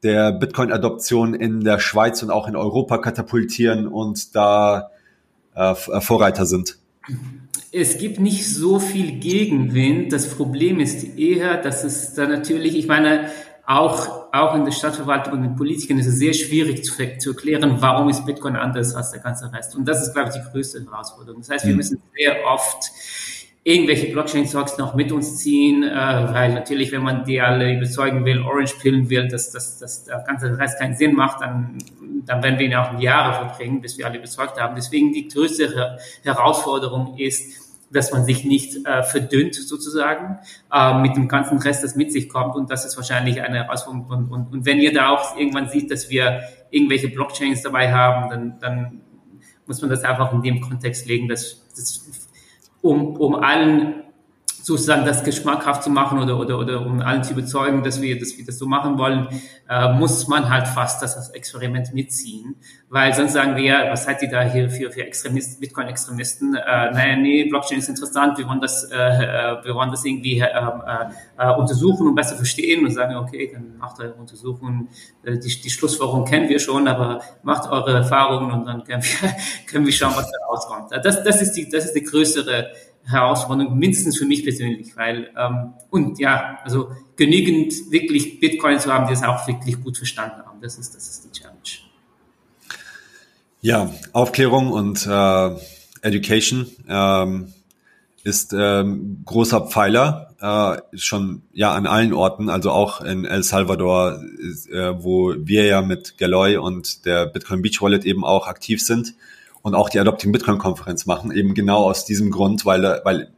der Bitcoin-Adoption in der Schweiz und auch in Europa katapultieren und da äh, äh Vorreiter sind? Es gibt nicht so viel Gegenwind. Das Problem ist eher, dass es da natürlich, ich meine, auch, auch in der Stadtverwaltung und den Politikern ist es sehr schwierig zu, zu erklären, warum ist Bitcoin anders als der ganze Rest. Und das ist, glaube ich, die größte Herausforderung. Das heißt, wir mhm. müssen sehr oft irgendwelche Blockchain-Talks noch mit uns ziehen, äh, weil natürlich, wenn man die alle überzeugen will, Orange pillen will, dass, dass, dass der ganze Rest keinen Sinn macht, dann, dann werden wir ihn auch Jahre verbringen, bis wir alle überzeugt haben. Deswegen die größte Herausforderung ist, dass man sich nicht äh, verdünnt sozusagen äh, mit dem ganzen Rest, das mit sich kommt. Und das ist wahrscheinlich eine Herausforderung. Und, und, und wenn ihr da auch irgendwann sieht, dass wir irgendwelche Blockchains dabei haben, dann, dann muss man das einfach in dem Kontext legen, dass, dass um, um allen sozusagen das geschmackhaft zu machen oder, oder, oder um allen zu überzeugen, dass wir, dass wir das so machen wollen, äh, muss man halt fast das, Experiment mitziehen. Weil sonst sagen wir, ja, was seid ihr da hier für, für Extremisten, Bitcoin-Extremisten? Äh, naja, nee, Blockchain ist interessant, wir wollen das, äh, äh wir wollen das irgendwie äh, äh, äh, untersuchen und besser verstehen und sagen, okay, dann macht eure Untersuchungen, äh, die, die Schlussfolgerung kennen wir schon, aber macht eure Erfahrungen und dann können wir, *laughs* können wir schauen, was da rauskommt. Das, das ist die, das ist die größere Herausforderung, mindestens für mich persönlich, weil ähm, und ja, also genügend wirklich Bitcoin zu haben, die es auch wirklich gut verstanden haben. Das ist, das ist die Challenge. Ja, Aufklärung und äh, Education ähm, ist ähm, großer Pfeiler äh, schon ja an allen Orten, also auch in El Salvador, äh, wo wir ja mit Galoy und der Bitcoin Beach Wallet eben auch aktiv sind und auch die Adopting Bitcoin Konferenz machen, eben genau aus diesem Grund, weil, weil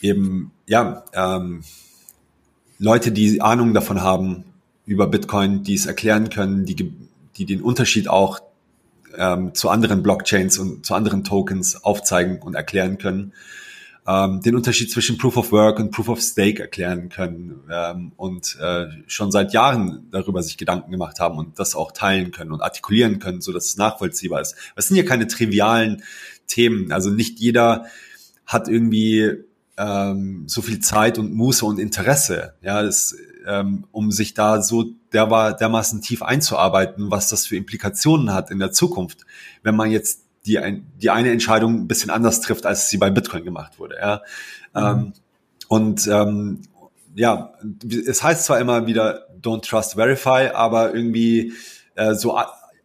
eben, ja, ähm, Leute, die Ahnung davon haben über Bitcoin, die es erklären können, die, die den Unterschied auch ähm, zu anderen Blockchains und zu anderen Tokens aufzeigen und erklären können ähm, den Unterschied zwischen Proof of Work und Proof of Stake erklären können ähm, und äh, schon seit Jahren darüber sich Gedanken gemacht haben und das auch teilen können und artikulieren können, so dass es nachvollziehbar ist. Das sind ja keine trivialen Themen. Also nicht jeder hat irgendwie ähm, so viel Zeit und Muße und Interesse, ja, das, ähm, um sich da so der war dermaßen tief einzuarbeiten, was das für Implikationen hat in der Zukunft, wenn man jetzt die, ein, die eine Entscheidung ein bisschen anders trifft, als sie bei Bitcoin gemacht wurde. Ja. Mhm. Ähm, und ähm, ja, es heißt zwar immer wieder Don't Trust Verify, aber irgendwie äh, so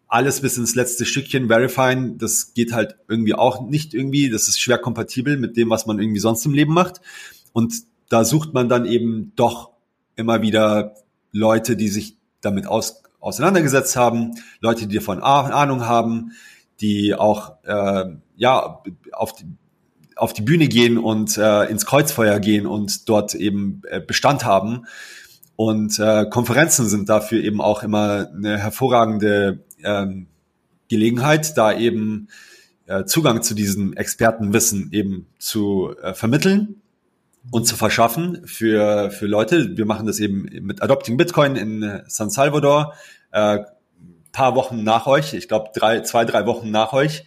alles bis ins letzte Stückchen verifieren, das geht halt irgendwie auch nicht irgendwie, das ist schwer kompatibel mit dem, was man irgendwie sonst im Leben macht. Und da sucht man dann eben doch immer wieder Leute, die sich damit aus, auseinandergesetzt haben, Leute, die davon Ahnung haben, die auch äh, ja auf die auf die Bühne gehen und äh, ins Kreuzfeuer gehen und dort eben äh, Bestand haben. Und äh, Konferenzen sind dafür eben auch immer eine hervorragende ähm, Gelegenheit, da eben äh, Zugang zu diesem Expertenwissen eben zu äh, vermitteln und zu verschaffen für, für Leute. Wir machen das eben mit Adopting Bitcoin in San Salvador. Äh, paar Wochen nach euch, ich glaube drei, zwei, drei Wochen nach euch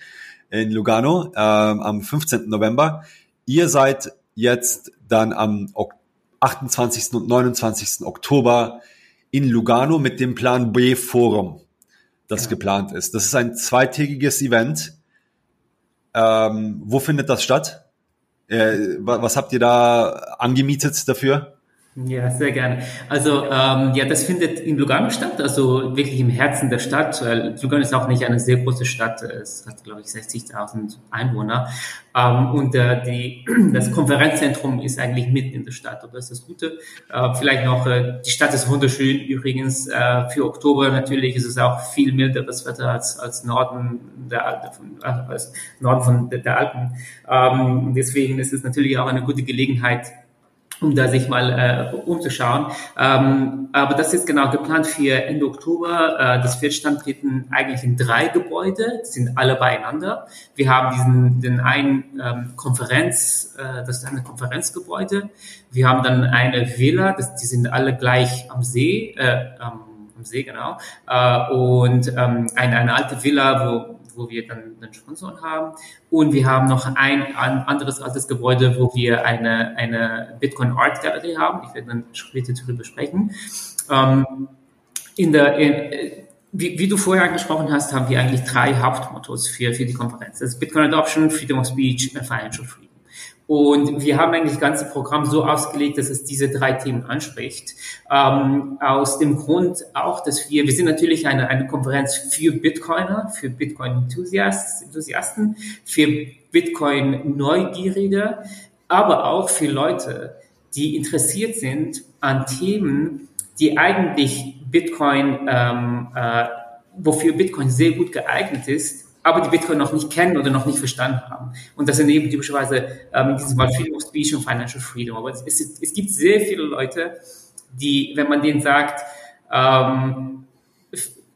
in Lugano ähm, am 15. November. Ihr seid jetzt dann am 28. und 29. Oktober in Lugano mit dem Plan B Forum, das ja. geplant ist. Das ist ein zweitägiges Event. Ähm, wo findet das statt? Äh, was habt ihr da angemietet dafür? Ja, sehr gerne. Also ähm, ja, das findet in Lugano statt, also wirklich im Herzen der Stadt. Weil Lugano ist auch nicht eine sehr große Stadt, es hat glaube ich 60.000 Einwohner ähm, und äh, die, *clears throat* das Konferenzzentrum ist eigentlich mitten in der Stadt. Und das ist das Gute. Äh, vielleicht noch, äh, die Stadt ist wunderschön. Übrigens äh, für Oktober natürlich ist es auch viel milderes Wetter als als Norden der von, äh, als Norden von der, der Alpen. Ähm, deswegen ist es natürlich auch eine gute Gelegenheit um da sich mal äh, umzuschauen. Ähm, aber das ist genau geplant für Ende Oktober. Äh, das wird standtreten eigentlich in drei Gebäude, sind alle beieinander. Wir haben diesen den einen ähm, Konferenz, äh, das ist eine Konferenzgebäude. Wir haben dann eine Villa, das, die sind alle gleich am See, äh, am, am See genau, äh, und ähm, eine, eine alte Villa, wo wo wir dann einen Sponsor haben. Und wir haben noch ein, anderes altes Gebäude, wo wir eine, eine Bitcoin Art Gallery haben. Ich werde dann später darüber sprechen. Ähm, in der, in, wie, wie, du vorher angesprochen hast, haben wir eigentlich drei Hauptmottos für, für die Konferenz. Das ist Bitcoin Adoption, Freedom of Speech und Financial Freedom. Und wir haben eigentlich das ganze Programm so ausgelegt, dass es diese drei Themen anspricht. Ähm, aus dem Grund auch, dass wir, wir sind natürlich eine, eine Konferenz für Bitcoiner, für Bitcoin-Enthusiasten, für Bitcoin-Neugierige, aber auch für Leute, die interessiert sind an Themen, die eigentlich Bitcoin, ähm, äh, wofür Bitcoin sehr gut geeignet ist, aber die Bitcoin noch nicht kennen oder noch nicht verstanden haben. Und das sind eben typischerweise ähm, in diesem Fall Freedom of Speech und Financial Freedom. Aber es, es, es gibt sehr viele Leute, die, wenn man denen sagt, ähm,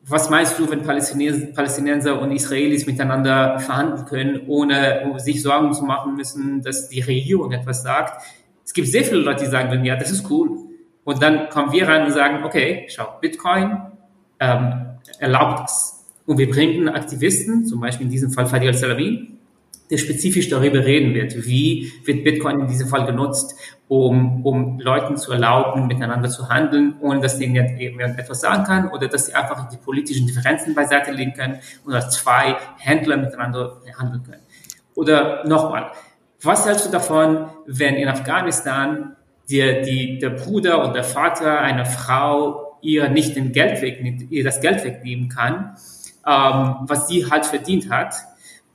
was meinst du, wenn Palästinenser, Palästinenser und Israelis miteinander verhandeln können, ohne sich Sorgen zu machen müssen, dass die Regierung etwas sagt? Es gibt sehr viele Leute, die sagen, ja, das ist cool. Und dann kommen wir rein und sagen, okay, schau, Bitcoin ähm, erlaubt das. Und wir bringen Aktivisten, zum Beispiel in diesem Fall Fadi al-Salawi, der spezifisch darüber reden wird, wie wird Bitcoin in diesem Fall genutzt, um, um Leuten zu erlauben, miteinander zu handeln, ohne dass denen etwas sagen kann oder dass sie einfach die politischen Differenzen beiseite legen können oder zwei Händler miteinander handeln können. Oder nochmal, was hältst du davon, wenn in Afghanistan dir die, der Bruder und der Vater einer Frau ihr nicht den Geld wegnimmt, ihr das Geld wegnehmen kann, ähm, was sie halt verdient hat,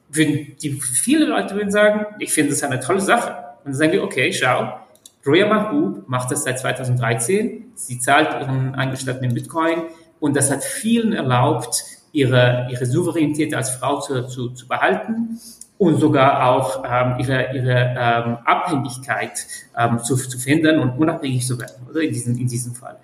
würden die viele Leute würden sagen, ich finde das eine tolle Sache. Und dann sagen wir, okay, schau, Roya Mahbub macht das seit 2013. Sie zahlt ihren Angestellten in Bitcoin und das hat vielen erlaubt, ihre, ihre Souveränität als Frau zu, zu, zu behalten und sogar auch ähm, ihre, ihre ähm, Abhängigkeit ähm, zu, zu finden und unabhängig zu werden, oder in diesem, in diesem Fall.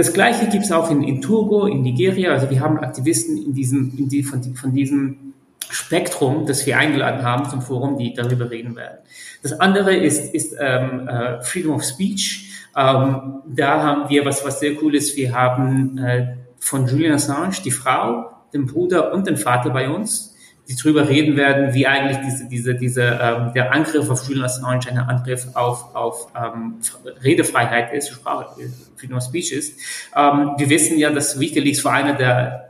Das Gleiche gibt es auch in, in Togo, in Nigeria. Also wir haben Aktivisten in diesem, in die, von, von diesem Spektrum, das wir eingeladen haben zum Forum, die darüber reden werden. Das andere ist, ist ähm, äh, Freedom of Speech. Ähm, da haben wir was, was sehr cool ist. Wir haben äh, von Julian Assange die Frau, den Bruder und den Vater bei uns, die darüber reden werden, wie eigentlich diese, diese, diese, ähm, der Angriff auf Julian Assange ein Angriff auf, auf ähm, Redefreiheit ist, Sprache, Freedom of Speech ist. Ähm, wir wissen ja, dass WikiLeaks war einer der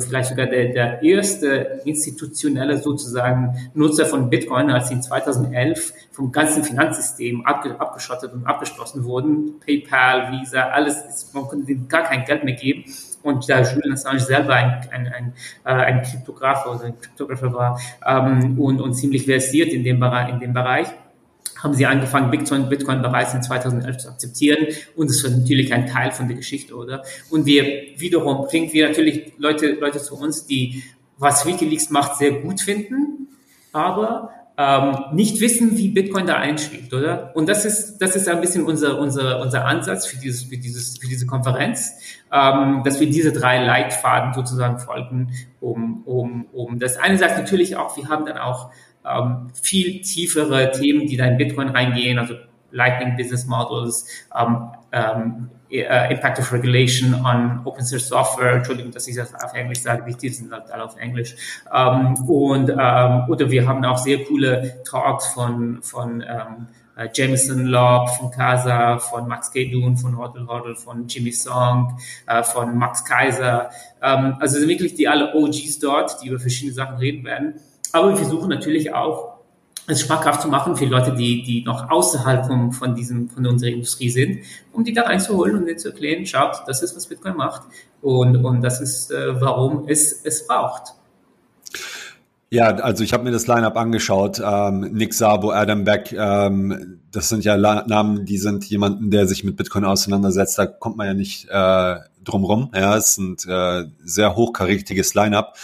vielleicht sogar der, der erste institutionelle sozusagen Nutzer von Bitcoin, als sie in 2011 vom ganzen Finanzsystem abge, abgeschottet und abgeschlossen wurden. PayPal, Visa, alles, man konnte ihnen gar kein Geld mehr geben. Und da Julian Assange selber ein, ein, ein, äh, ein Kryptographer oder ein Kryptographer war ähm, und, und ziemlich versiert in dem, Bereich, in dem Bereich, haben sie angefangen, Bitcoin, Bitcoin bereits in 2011 zu akzeptieren. Und das war natürlich ein Teil von der Geschichte, oder? Und wir wiederum bringen wir natürlich Leute, Leute zu uns, die was WikiLeaks macht, sehr gut finden, aber ähm, nicht wissen, wie Bitcoin da einschlägt, oder? Und das ist, das ist ein bisschen unser, unser, unser Ansatz für, dieses, für, dieses, für diese Konferenz, ähm, dass wir diese drei Leitfaden sozusagen folgen, um, um, um das eine sagt natürlich auch, wir haben dann auch ähm, viel tiefere Themen, die da in Bitcoin reingehen, also Lightning Business Models, ähm, ähm, uh, Impact of Regulation on Open Source Software, Entschuldigung, dass ich das auf Englisch sage, wichtig sind halt alle auf Englisch. Ähm, und ähm, oder wir haben auch sehr coole Talks von von ähm, äh, Jameson Lobb, von Casa, von Max Kedun, von Hoddle Hoddle, von Jimmy Song, äh, von Max Kaiser. Ähm, also sind wirklich die alle OGs dort, die über verschiedene Sachen reden werden. Aber wir versuchen natürlich auch, es schmackhaft zu machen für Leute, die, die noch außerhalb von, von diesem, von unserer Industrie sind, um die da reinzuholen und denen zu erklären, schaut, das ist, was Bitcoin macht und, und das ist, äh, warum es es braucht. Ja, also ich habe mir das Lineup angeschaut. Ähm, Nick Sabo, Adam Beck, ähm, das sind ja La Namen, die sind jemanden, der sich mit Bitcoin auseinandersetzt. Da kommt man ja nicht äh, drum rum. Ja, es sind äh, sehr hochkarätiges Lineup.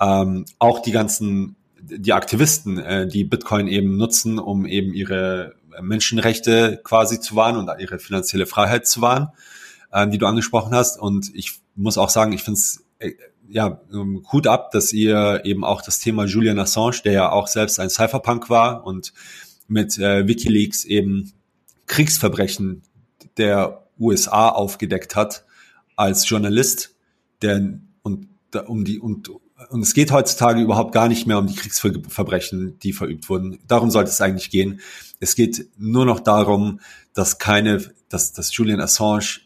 Ähm, auch die ganzen die Aktivisten, äh, die Bitcoin eben nutzen, um eben ihre Menschenrechte quasi zu wahren und ihre finanzielle Freiheit zu wahren, äh, die du angesprochen hast. Und ich muss auch sagen, ich finde es äh, ja gut ab, dass ihr eben auch das Thema Julian Assange, der ja auch selbst ein Cypherpunk war und mit äh, WikiLeaks eben Kriegsverbrechen der USA aufgedeckt hat als Journalist, der und um die und und es geht heutzutage überhaupt gar nicht mehr um die Kriegsverbrechen, die verübt wurden. Darum sollte es eigentlich gehen. Es geht nur noch darum, dass keine, dass, dass Julian Assange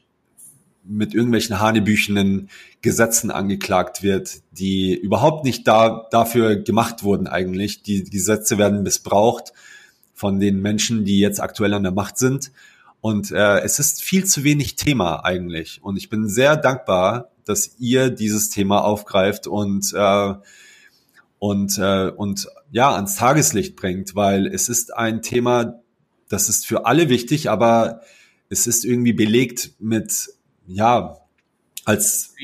mit irgendwelchen hanebüchenen Gesetzen angeklagt wird, die überhaupt nicht da, dafür gemacht wurden eigentlich. Die, die Gesetze werden missbraucht von den Menschen, die jetzt aktuell an der Macht sind. Und äh, es ist viel zu wenig Thema eigentlich. Und ich bin sehr dankbar, dass ihr dieses Thema aufgreift und äh, und äh, und ja ans Tageslicht bringt, weil es ist ein Thema, das ist für alle wichtig, aber es ist irgendwie belegt mit ja als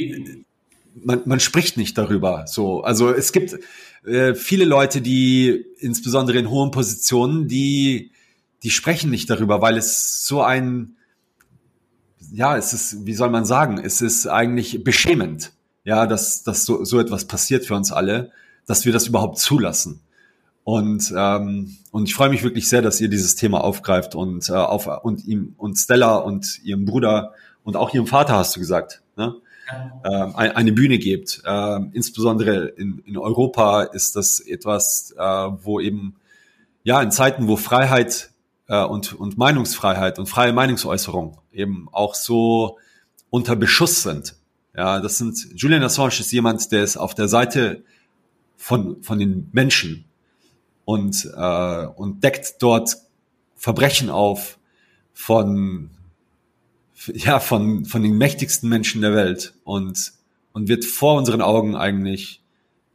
man, man spricht nicht darüber. So, also es gibt äh, viele Leute, die insbesondere in hohen Positionen, die die sprechen nicht darüber, weil es so ein ja, es ist, wie soll man sagen, es ist eigentlich beschämend, ja, dass, dass so, so etwas passiert für uns alle, dass wir das überhaupt zulassen. Und, ähm, und ich freue mich wirklich sehr, dass ihr dieses Thema aufgreift und, äh, auf, und ihm und Stella und ihrem Bruder und auch ihrem Vater, hast du gesagt, ne? Ähm, eine Bühne gebt. Ähm, insbesondere in, in Europa ist das etwas, äh, wo eben ja in Zeiten, wo Freiheit äh, und, und Meinungsfreiheit und freie Meinungsäußerung eben auch so unter Beschuss sind. Ja, das sind Julian Assange ist jemand, der ist auf der Seite von von den Menschen und äh, und deckt dort Verbrechen auf von ja von von den mächtigsten Menschen der Welt und und wird vor unseren Augen eigentlich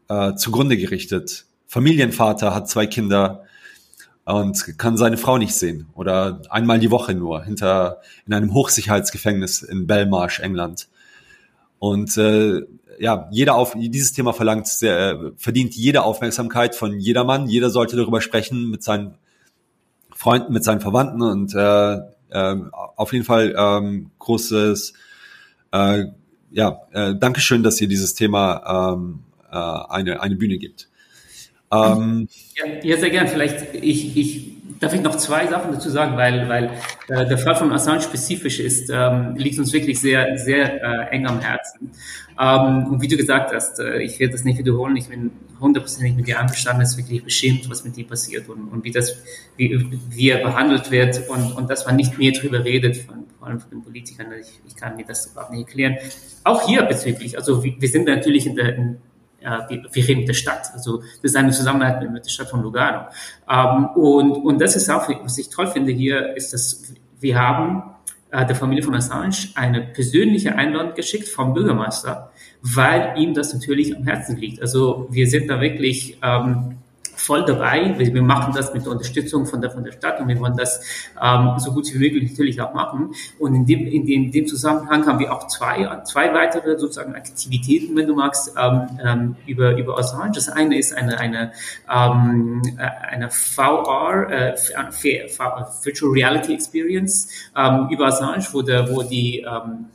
äh, zugrunde gerichtet. Familienvater hat zwei Kinder, und kann seine Frau nicht sehen oder einmal die Woche nur hinter in einem Hochsicherheitsgefängnis in Belmarsh, England. Und äh, ja, jeder auf dieses Thema verlangt sehr, äh, verdient jede Aufmerksamkeit von jedermann. Jeder sollte darüber sprechen mit seinen Freunden, mit seinen Verwandten und äh, äh, auf jeden Fall ähm, großes äh, ja, äh, Dankeschön, dass ihr dieses Thema ähm, äh, eine, eine Bühne gibt. Ähm, ja, ja, sehr gern. Vielleicht ich, ich darf ich noch zwei Sachen dazu sagen, weil, weil äh, der Fall von Assange spezifisch ist, ähm, liegt uns wirklich sehr, sehr äh, eng am Herzen. Ähm, und wie du gesagt hast, äh, ich werde das nicht wiederholen, ich bin hundertprozentig mit dir einverstanden, es ist wirklich beschämt, was mit ihm passiert und, und wie das, wie, wie er behandelt wird und, und dass man nicht mehr darüber redet, von, vor allem von den Politikern. Ich, ich kann mir das überhaupt nicht erklären. Auch hier bezüglich, also wir, wir sind natürlich in der, in, der Stadt. Also das ist eine Zusammenarbeit mit der Stadt von Lugano. Ähm, und, und das ist auch, was ich toll finde hier, ist, dass wir haben äh, der Familie von Assange eine persönliche Einladung geschickt vom Bürgermeister, weil ihm das natürlich am Herzen liegt. Also wir sind da wirklich ähm, voll dabei. Wir, wir, machen das mit der Unterstützung von der, von der Stadt und wir wollen das ähm, so gut wie möglich natürlich auch machen. Und in dem, in dem, in dem Zusammenhang haben wir auch zwei, zwei weitere sozusagen Aktivitäten, wenn du magst, ähm, ähm, über, über Assange. Das eine ist eine, eine, ähm, eine VR, äh, Virtual Reality Experience ähm, über Assange, wo, der, wo die ähm,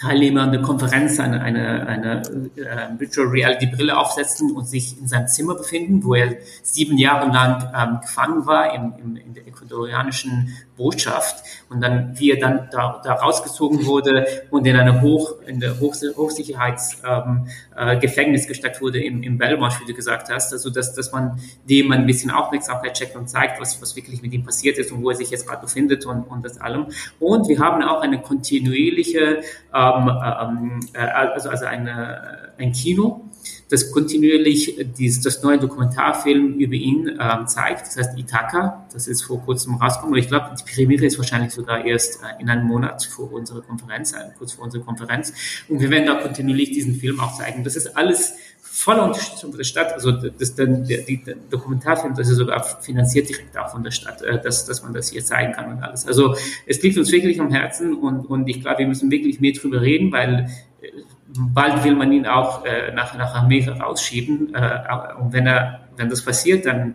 Teilnehmer eine Konferenz, eine, eine, eine äh, Virtual Reality Brille aufsetzen und sich in seinem Zimmer befinden, wo er sieben Jahre lang ähm, gefangen war im, im, in der ecuadorianischen Botschaft und dann, wie er dann da, da rausgezogen wurde und in eine Hoch, in der Hoch, Hochsicherheitsgefängnis ähm, äh, gesteckt wurde im, im Belmarsh, wie du gesagt hast, also dass, dass man dem ein bisschen Aufmerksamkeit checkt und zeigt, was, was wirklich mit ihm passiert ist und wo er sich jetzt gerade befindet und, und das allem. Und wir haben auch eine kontinuierliche äh, ähm, äh, also, also eine, ein Kino, das kontinuierlich dies, das neue Dokumentarfilm über ihn ähm, zeigt. Das heißt Ithaka, das ist vor kurzem rausgekommen. Und ich glaube, die Premiere ist wahrscheinlich sogar erst äh, in einem Monat vor unserer Konferenz, äh, kurz vor unserer Konferenz. Und wir werden da kontinuierlich diesen Film auch zeigen. Das ist alles voller Unterstützung der Stadt. Also das, der, der, der Dokumentarfilm, das ist sogar finanziert direkt auch von der Stadt, äh, dass, dass man das hier zeigen kann und alles. Also es liegt uns wirklich am Herzen und, und ich glaube, wir müssen wirklich mehr drüber reden, weil äh, bald will man ihn auch äh, nach, nach Amerika rausschieben. Äh, und wenn er, wenn das passiert, dann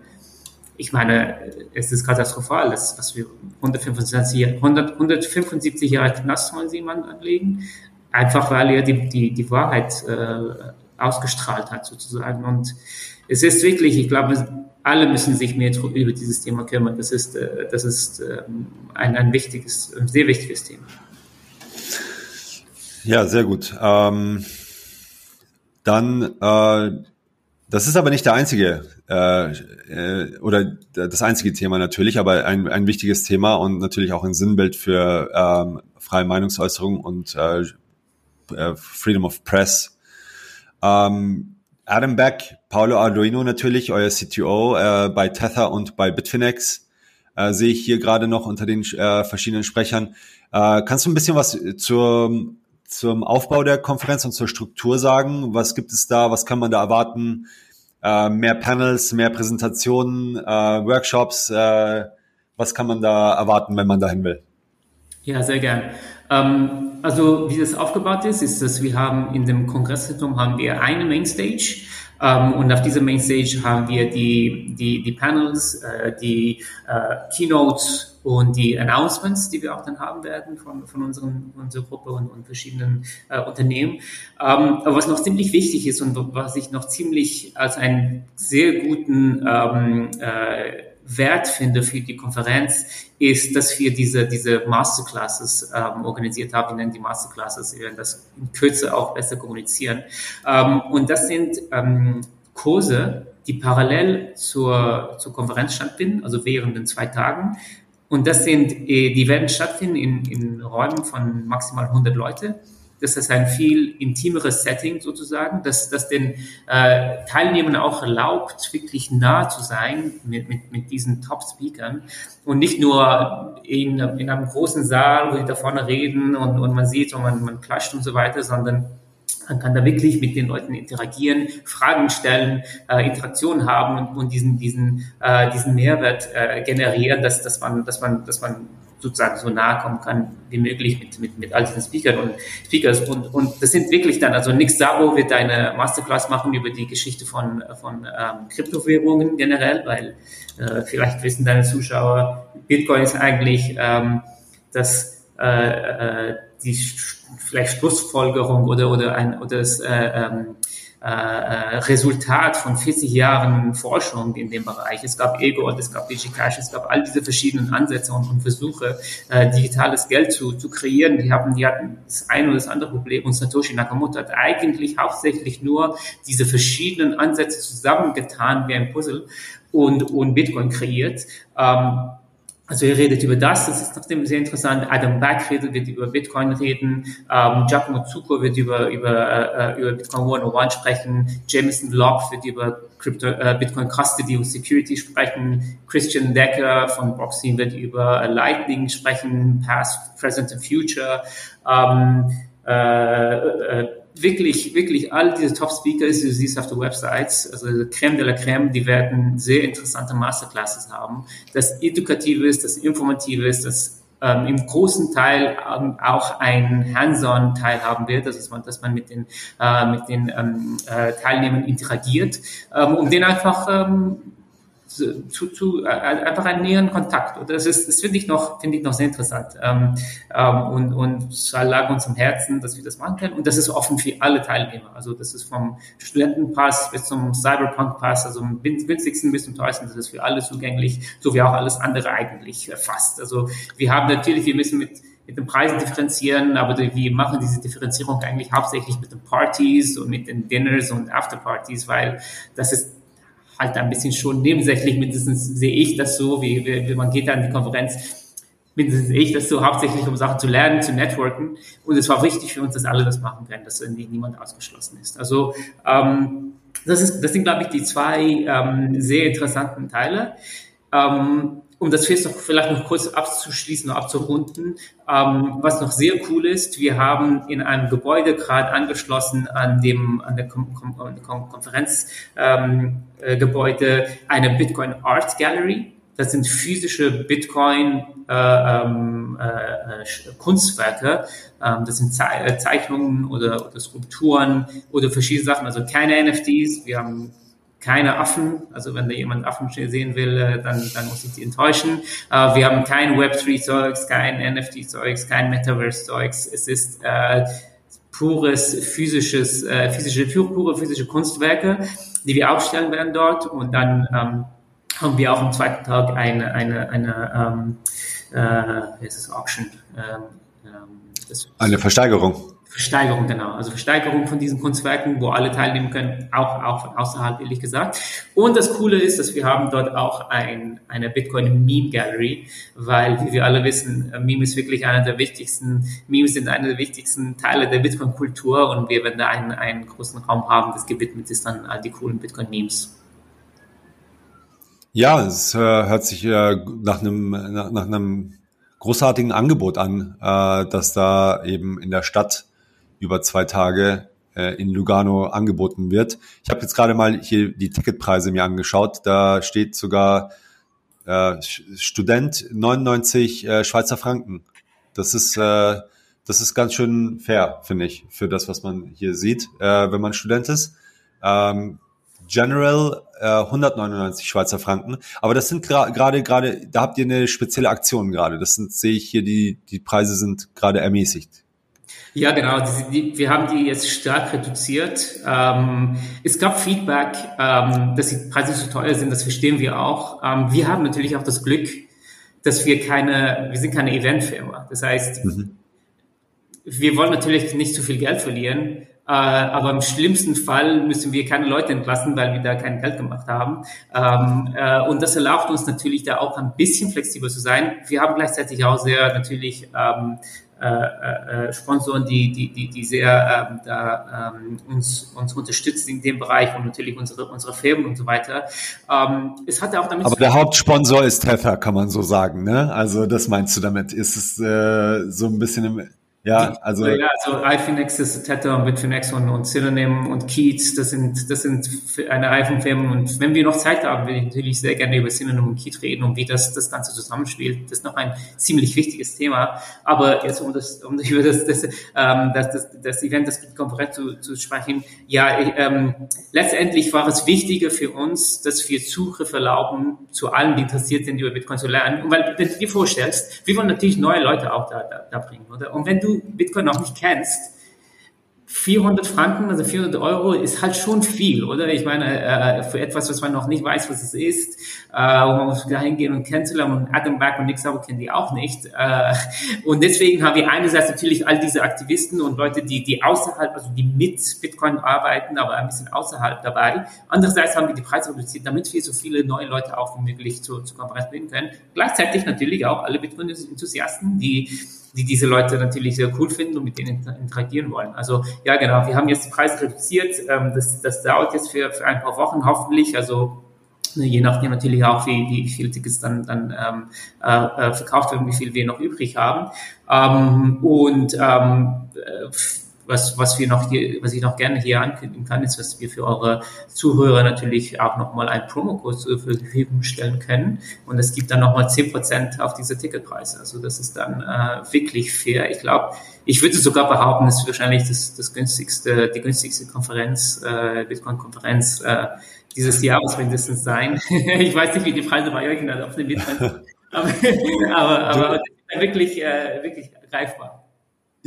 ich meine, es ist katastrophal, das, was wir 175, 100, 175 Jahre Knast wollen sie jemanden anlegen, einfach weil er die, die, die Wahrheit äh, ausgestrahlt hat sozusagen. Und es ist wirklich, ich glaube, alle müssen sich mehr über dieses Thema kümmern. Das ist, äh, das ist ähm, ein, ein wichtiges, ein sehr wichtiges Thema. Ja, sehr gut. Ähm, dann, äh, das ist aber nicht der einzige äh, äh, oder das einzige Thema natürlich, aber ein, ein wichtiges Thema und natürlich auch ein Sinnbild für ähm, freie Meinungsäußerung und äh, äh Freedom of Press ähm, Adam Beck, Paulo Arduino natürlich, euer CTO äh, bei Tether und bei Bitfinex, äh, sehe ich hier gerade noch unter den äh, verschiedenen Sprechern. Äh, kannst du ein bisschen was zur, zum Aufbau der Konferenz und zur Struktur sagen? Was gibt es da? Was kann man da erwarten? Äh, mehr Panels, mehr Präsentationen, äh, Workshops? Äh, was kann man da erwarten, wenn man dahin will? Ja, sehr gern. Ähm, also wie das aufgebaut ist, ist, dass wir haben in dem Kongresszentrum haben wir eine Mainstage ähm, und auf dieser Mainstage haben wir die, die, die Panels, äh, die äh, Keynotes und die Announcements, die wir auch dann haben werden von, von unseren, unserer Gruppe und, und verschiedenen äh, Unternehmen. Ähm, aber was noch ziemlich wichtig ist und was ich noch ziemlich als einen sehr guten ähm, äh, Wert finde für die Konferenz, ist, dass wir diese, diese Masterclasses ähm, organisiert haben. Wir nennen die Masterclasses, wir werden das in Kürze auch besser kommunizieren. Ähm, und das sind ähm, Kurse, die parallel zur, zur Konferenz stattfinden, also während den zwei Tagen. Und das sind, äh, die werden stattfinden in, in Räumen von maximal 100 Leute. Das ist ein viel intimeres Setting sozusagen, dass das den äh, Teilnehmern auch erlaubt, wirklich nah zu sein mit, mit, mit diesen Top-Speakern und nicht nur in, in einem großen Saal, wo sie da vorne reden und, und man sieht und man, man klatscht und so weiter, sondern man kann da wirklich mit den Leuten interagieren, Fragen stellen, äh, Interaktion haben und, und diesen, diesen, äh, diesen Mehrwert äh, generieren, dass, dass, man, dass, man, dass man sozusagen so nahe kommen kann wie möglich mit, mit, mit all diesen Speakern und Speakers. Und, und das sind wirklich dann, also Nick Sabo wird eine Masterclass machen über die Geschichte von, von ähm, Kryptowährungen generell, weil äh, vielleicht wissen deine Zuschauer, Bitcoin ist eigentlich ähm, das äh, äh, die vielleicht Schlussfolgerung oder, oder, ein, oder das äh, ähm, äh, äh, Resultat von 40 Jahren Forschung in dem Bereich. Es gab Ego und es gab DigiCash, es gab all diese verschiedenen Ansätze und, und Versuche, äh, digitales Geld zu, zu kreieren. Die, haben, die hatten das eine oder das andere Problem und Satoshi Nakamoto hat eigentlich hauptsächlich nur diese verschiedenen Ansätze zusammengetan wie ein Puzzle und, und Bitcoin kreiert. Ähm, also ihr redet über das, das ist trotzdem sehr interessant. Adam Back redet, wird über Bitcoin reden. Ähm, Giacomo Zucco wird über, über, äh, über Bitcoin 101 sprechen. Jameson Locke wird über Crypto, äh, Bitcoin Custody und Security sprechen. Christian Decker von Boxing wird über äh, Lightning sprechen, Past, Present and Future. Ähm, äh, äh, wirklich, wirklich all diese Top-Speakers, die du siehst auf der Websites, also Creme de la Creme, die werden sehr interessante Masterclasses haben. Das Edukative ist, das Informative ist, das ähm, im großen Teil ähm, auch ein Hands-on-Teil haben wird, also dass man, dass man mit den, äh, mit den ähm, äh, Teilnehmern interagiert, ähm, um den einfach ähm, zu, zu äh, einfach einen näheren Kontakt. Und das ist, das finde ich noch, finde ich noch sehr interessant. Ähm, ähm, und, und es lag uns am Herzen, dass wir das machen können. Und das ist offen für alle Teilnehmer. Also das ist vom Studentenpass bis zum Cyberpunk-Pass, also vom günstigsten bis zum teuersten, das ist für alle zugänglich, so wie auch alles andere eigentlich fast. Also wir haben natürlich, wir müssen mit mit den Preisen differenzieren, aber wir machen diese Differenzierung eigentlich hauptsächlich mit den Partys und mit den Dinners und Afterpartys, weil das ist halt ein bisschen schon nebensächlich, mindestens sehe ich das so, wie, wie man geht an die Konferenz, mindestens sehe ich das so, hauptsächlich um Sachen zu lernen, zu networken. Und es war wichtig für uns, dass alle das machen können, dass irgendwie niemand ausgeschlossen ist. Also ähm, das, ist, das sind, glaube ich, die zwei ähm, sehr interessanten Teile. Ähm, um das vielleicht noch kurz abzuschließen und abzurunden, ähm, was noch sehr cool ist, wir haben in einem Gebäude gerade angeschlossen an dem an der Kom Kom Konferenzgebäude ähm, äh, eine Bitcoin Art Gallery. Das sind physische Bitcoin äh, ähm, äh, Kunstwerke. Ähm, das sind Ze äh, Zeichnungen oder, oder Skulpturen oder verschiedene Sachen. Also keine NFTs. Wir haben keine Affen. Also wenn da jemand Affen sehen will, äh, dann, dann muss ich die enttäuschen. Äh, wir haben kein Web3-Zeugs, kein NFT-Zeugs, kein Metaverse-Zeugs. Es ist äh, pures physisches, äh, physische, pure physische Kunstwerke, die wir aufstellen werden dort. Und dann ähm, haben wir auch am zweiten Tag eine, eine, eine ähm, äh, ist das, Auction. Ähm, ähm das, eine Versteigerung. Versteigerung, genau. Also Versteigerung von diesen Kunstwerken, wo alle teilnehmen können, auch, auch von außerhalb, ehrlich gesagt. Und das Coole ist, dass wir haben dort auch ein, eine Bitcoin Meme Gallery, weil, wie wir alle wissen, Meme ist wirklich einer der wichtigsten, Memes sind einer der wichtigsten Teile der Bitcoin Kultur und wir werden da einen, einen großen Raum haben, das gewidmet ist dann all die coolen Bitcoin Memes. Ja, es äh, hört sich äh, nach einem, nach, nach einem großartigen Angebot an, äh, dass da eben in der Stadt über zwei Tage äh, in Lugano angeboten wird. Ich habe jetzt gerade mal hier die Ticketpreise mir angeschaut. Da steht sogar äh, Student 99 äh, Schweizer Franken. Das ist äh, das ist ganz schön fair, finde ich, für das, was man hier sieht, äh, wenn man Student ist. Ähm, General äh, 199 Schweizer Franken. Aber das sind gerade gerade da habt ihr eine spezielle Aktion gerade. Das sind sehe ich hier die die Preise sind gerade ermäßigt. Ja, genau. Die, die, wir haben die jetzt stark reduziert. Ähm, es gab Feedback, ähm, dass die Preise zu teuer sind. Das verstehen wir auch. Ähm, wir haben natürlich auch das Glück, dass wir keine, wir sind keine Eventfirma. Das heißt, mhm. wir wollen natürlich nicht zu viel Geld verlieren. Äh, aber im schlimmsten Fall müssen wir keine Leute entlassen, weil wir da kein Geld gemacht haben. Ähm, äh, und das erlaubt uns natürlich da auch ein bisschen flexibel zu sein. Wir haben gleichzeitig auch sehr natürlich ähm, äh, äh, Sponsoren, die, die, die, die sehr ähm, da, ähm, uns, uns unterstützen in dem Bereich und natürlich unsere, unsere Firmen und so weiter. Ähm, es hat auch damit Aber der Hauptsponsor ist Tether, kann man so sagen, ne? Also das meinst du damit? Ist es äh, so ein bisschen im ja, also. Ja, also iPhonex ist Tether und Bitfinex und, und Synonym und Keats, das sind, das sind eine Reihe von Firmen. Und wenn wir noch Zeit haben, will ich natürlich sehr gerne über Synonym und Keats reden und wie das, das Ganze zusammenspielt. Das ist noch ein ziemlich wichtiges Thema. Aber jetzt, um das, um *laughs* über das, das, ähm, das, das, das Event, das Konferenz zu, zu sprechen. Ja, ähm, letztendlich war es wichtiger für uns, dass wir Zugriff erlauben zu allen, die interessiert sind, über Bitcoin zu lernen. Und weil, wenn du dir vorstellst, wir wollen natürlich neue Leute auch da, da, da bringen, oder? Und wenn du Bitcoin noch nicht kennst, 400 Franken, also 400 Euro ist halt schon viel, oder? Ich meine, äh, für etwas, was man noch nicht weiß, was es ist, äh, man muss da hingehen und kennenzulernen und Adam Back und Nick Sauber kennen die auch nicht. Äh, und deswegen haben wir einerseits natürlich all diese Aktivisten und Leute, die, die außerhalb, also die mit Bitcoin arbeiten, aber ein bisschen außerhalb dabei. Andererseits haben wir die Preise reduziert, damit wir so viele neue Leute auch wie möglich zur, zur Konferenz bringen können. Gleichzeitig natürlich auch alle Bitcoin-Enthusiasten, die die diese Leute natürlich sehr cool finden und mit denen interagieren wollen. Also ja, genau, wir haben jetzt den Preis reduziert. Ähm, das, das dauert jetzt für, für ein paar Wochen hoffentlich. Also ne, je nachdem natürlich auch, wie, wie viele Tickets dann, dann ähm, äh, äh, verkauft werden, wie viel wir noch übrig haben. Ähm, und ähm, äh, was, was wir noch hier, was ich noch gerne hier ankündigen kann, ist, dass wir für eure Zuhörer natürlich auch nochmal einen Promocode zur Verfügung stellen können. Und es gibt dann nochmal zehn Prozent auf diese Ticketpreise. Also das ist dann äh, wirklich fair. Ich glaube, ich würde sogar behaupten, es ist wahrscheinlich das, das günstigste, die günstigste Konferenz, äh, Bitcoin-Konferenz äh, dieses Jahres mindestens sein. *laughs* ich weiß nicht, wie die Preise bei euch also auf den Bitcoin. aber, aber, aber wirklich, äh, wirklich greifbar.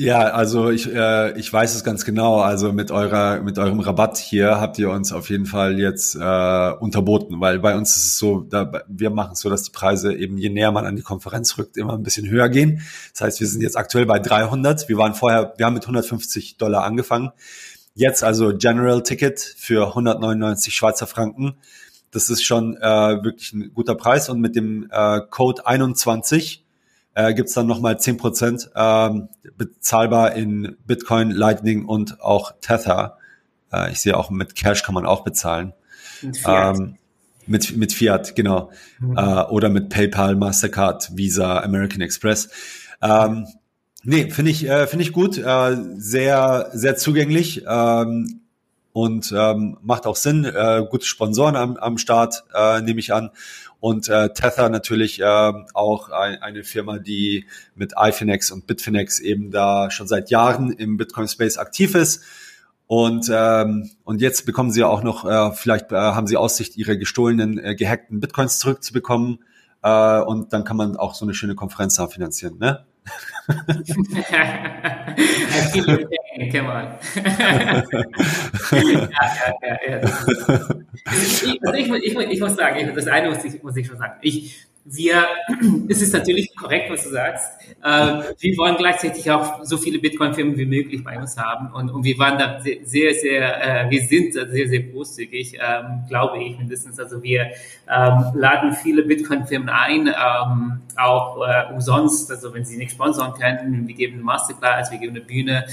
Ja, also ich, äh, ich weiß es ganz genau. Also mit eurer mit eurem Rabatt hier habt ihr uns auf jeden Fall jetzt äh, unterboten, weil bei uns ist es so, da, wir machen es so, dass die Preise eben je näher man an die Konferenz rückt, immer ein bisschen höher gehen. Das heißt, wir sind jetzt aktuell bei 300. Wir waren vorher, wir haben mit 150 Dollar angefangen. Jetzt also General Ticket für 199 Schweizer Franken. Das ist schon äh, wirklich ein guter Preis und mit dem äh, Code 21 äh, gibt es dann nochmal 10% ähm, bezahlbar in Bitcoin, Lightning und auch Tether. Äh, ich sehe auch mit Cash kann man auch bezahlen. Mit Fiat. Ähm, mit, mit Fiat, genau. Mhm. Äh, oder mit PayPal, Mastercard, Visa, American Express. Ähm, nee, finde ich, äh, finde ich gut. Äh, sehr, sehr zugänglich. Ähm, und ähm, macht auch Sinn. Äh, gute Sponsoren am, am Start, äh, nehme ich an. Und äh, Tether natürlich äh, auch ein, eine Firma, die mit iFinex und Bitfinex eben da schon seit Jahren im Bitcoin-Space aktiv ist. Und, ähm, und jetzt bekommen sie auch noch, äh, vielleicht äh, haben sie Aussicht, ihre gestohlenen, äh, gehackten Bitcoins zurückzubekommen. Äh, und dann kann man auch so eine schöne Konferenz da finanzieren, ne? *laughs* I *laughs* ja, ja, ja, ja. Ich, also ich, ich, ich, muss sagen, das eine muss ich, muss ich schon sagen. Ich, wir, *clears throat* es ist natürlich korrekt, was du sagst. Äh, wir wollen gleichzeitig auch so viele Bitcoin-Firmen wie möglich bei uns haben und, und wir waren da sehr, sehr, äh, wir sind sehr, sehr großzügig, ähm, glaube ich mindestens. Also wir ähm, laden viele Bitcoin-Firmen ein, ähm, auch äh, umsonst, also wenn sie nicht sponsoren können, wir geben eine Masterclass, wir geben eine Bühne,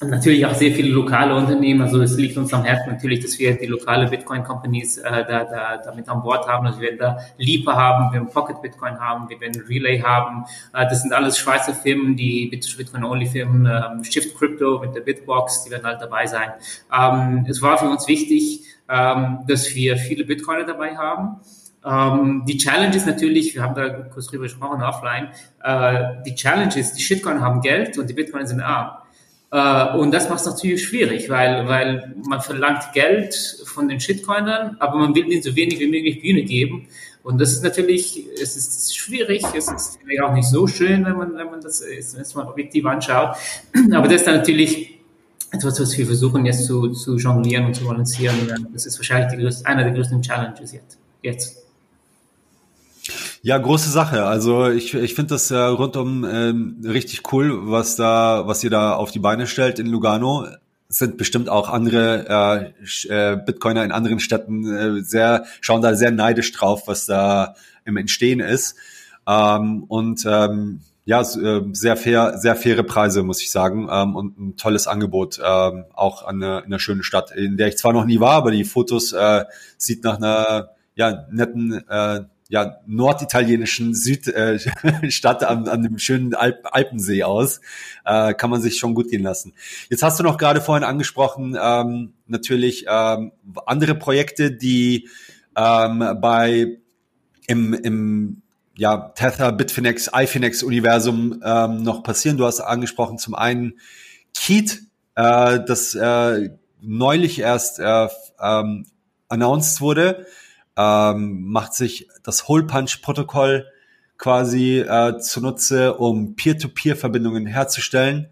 natürlich auch sehr viele lokale Unternehmen. Also es liegt uns am Herzen natürlich, dass wir die lokale Bitcoin-Companies äh, da, da, damit an Bord haben. Also wir werden da Leaper haben, wir werden Pocket Bitcoin haben, wir werden Relay haben. Äh, das sind alles Schweizer Firmen, die Bitcoin-Only-Firmen, ähm, Shift Crypto mit der Bitbox, die werden halt dabei sein. Ähm, es war für uns wichtig, ähm, dass wir viele Bitcoiner dabei haben. Ähm, die Challenge ist natürlich, wir haben da kurz drüber gesprochen offline, äh, die Challenge ist, die Shitcoin haben Geld und die Bitcoin sind arm. Äh, und das macht es natürlich schwierig, weil, weil man verlangt Geld von den Shitcoinern, aber man will ihnen so wenig wie möglich Bühne geben. Und das ist natürlich, es ist schwierig, es ist auch nicht so schön, wenn man, wenn man das jetzt mal objektiv anschaut. *clears throat* Aber das ist dann natürlich etwas, was wir versuchen jetzt zu, zu jonglieren und zu balancieren. Das ist wahrscheinlich größte, einer der größten Challenges jetzt. jetzt. Ja, große Sache. Also ich, ich finde das äh, rundum ähm, richtig cool, was da, was ihr da auf die Beine stellt in Lugano. Es sind bestimmt auch andere äh, äh, Bitcoiner in anderen Städten äh, sehr, schauen da sehr neidisch drauf, was da im Entstehen ist. Ähm, und ähm, ja, äh, sehr fair, sehr faire Preise, muss ich sagen, ähm, und ein tolles Angebot, ähm, auch an einer, in einer schönen Stadt, in der ich zwar noch nie war, aber die Fotos äh, sieht nach einer ja netten äh, ja, norditalienischen Südstadt äh, *laughs* an, an dem schönen Alp Alpensee aus. Äh, kann man sich schon gut gehen lassen. Jetzt hast du noch gerade vorhin angesprochen, ähm, natürlich ähm, andere Projekte, die ähm, bei im, im ja, Tether, Bitfinex, iFinex Universum ähm, noch passieren. Du hast angesprochen zum einen Keat, äh, das äh, neulich erst äh, ähm, announced wurde ähm, macht sich das Hole-Punch-Protokoll quasi äh, zunutze, um Peer-to-Peer-Verbindungen herzustellen.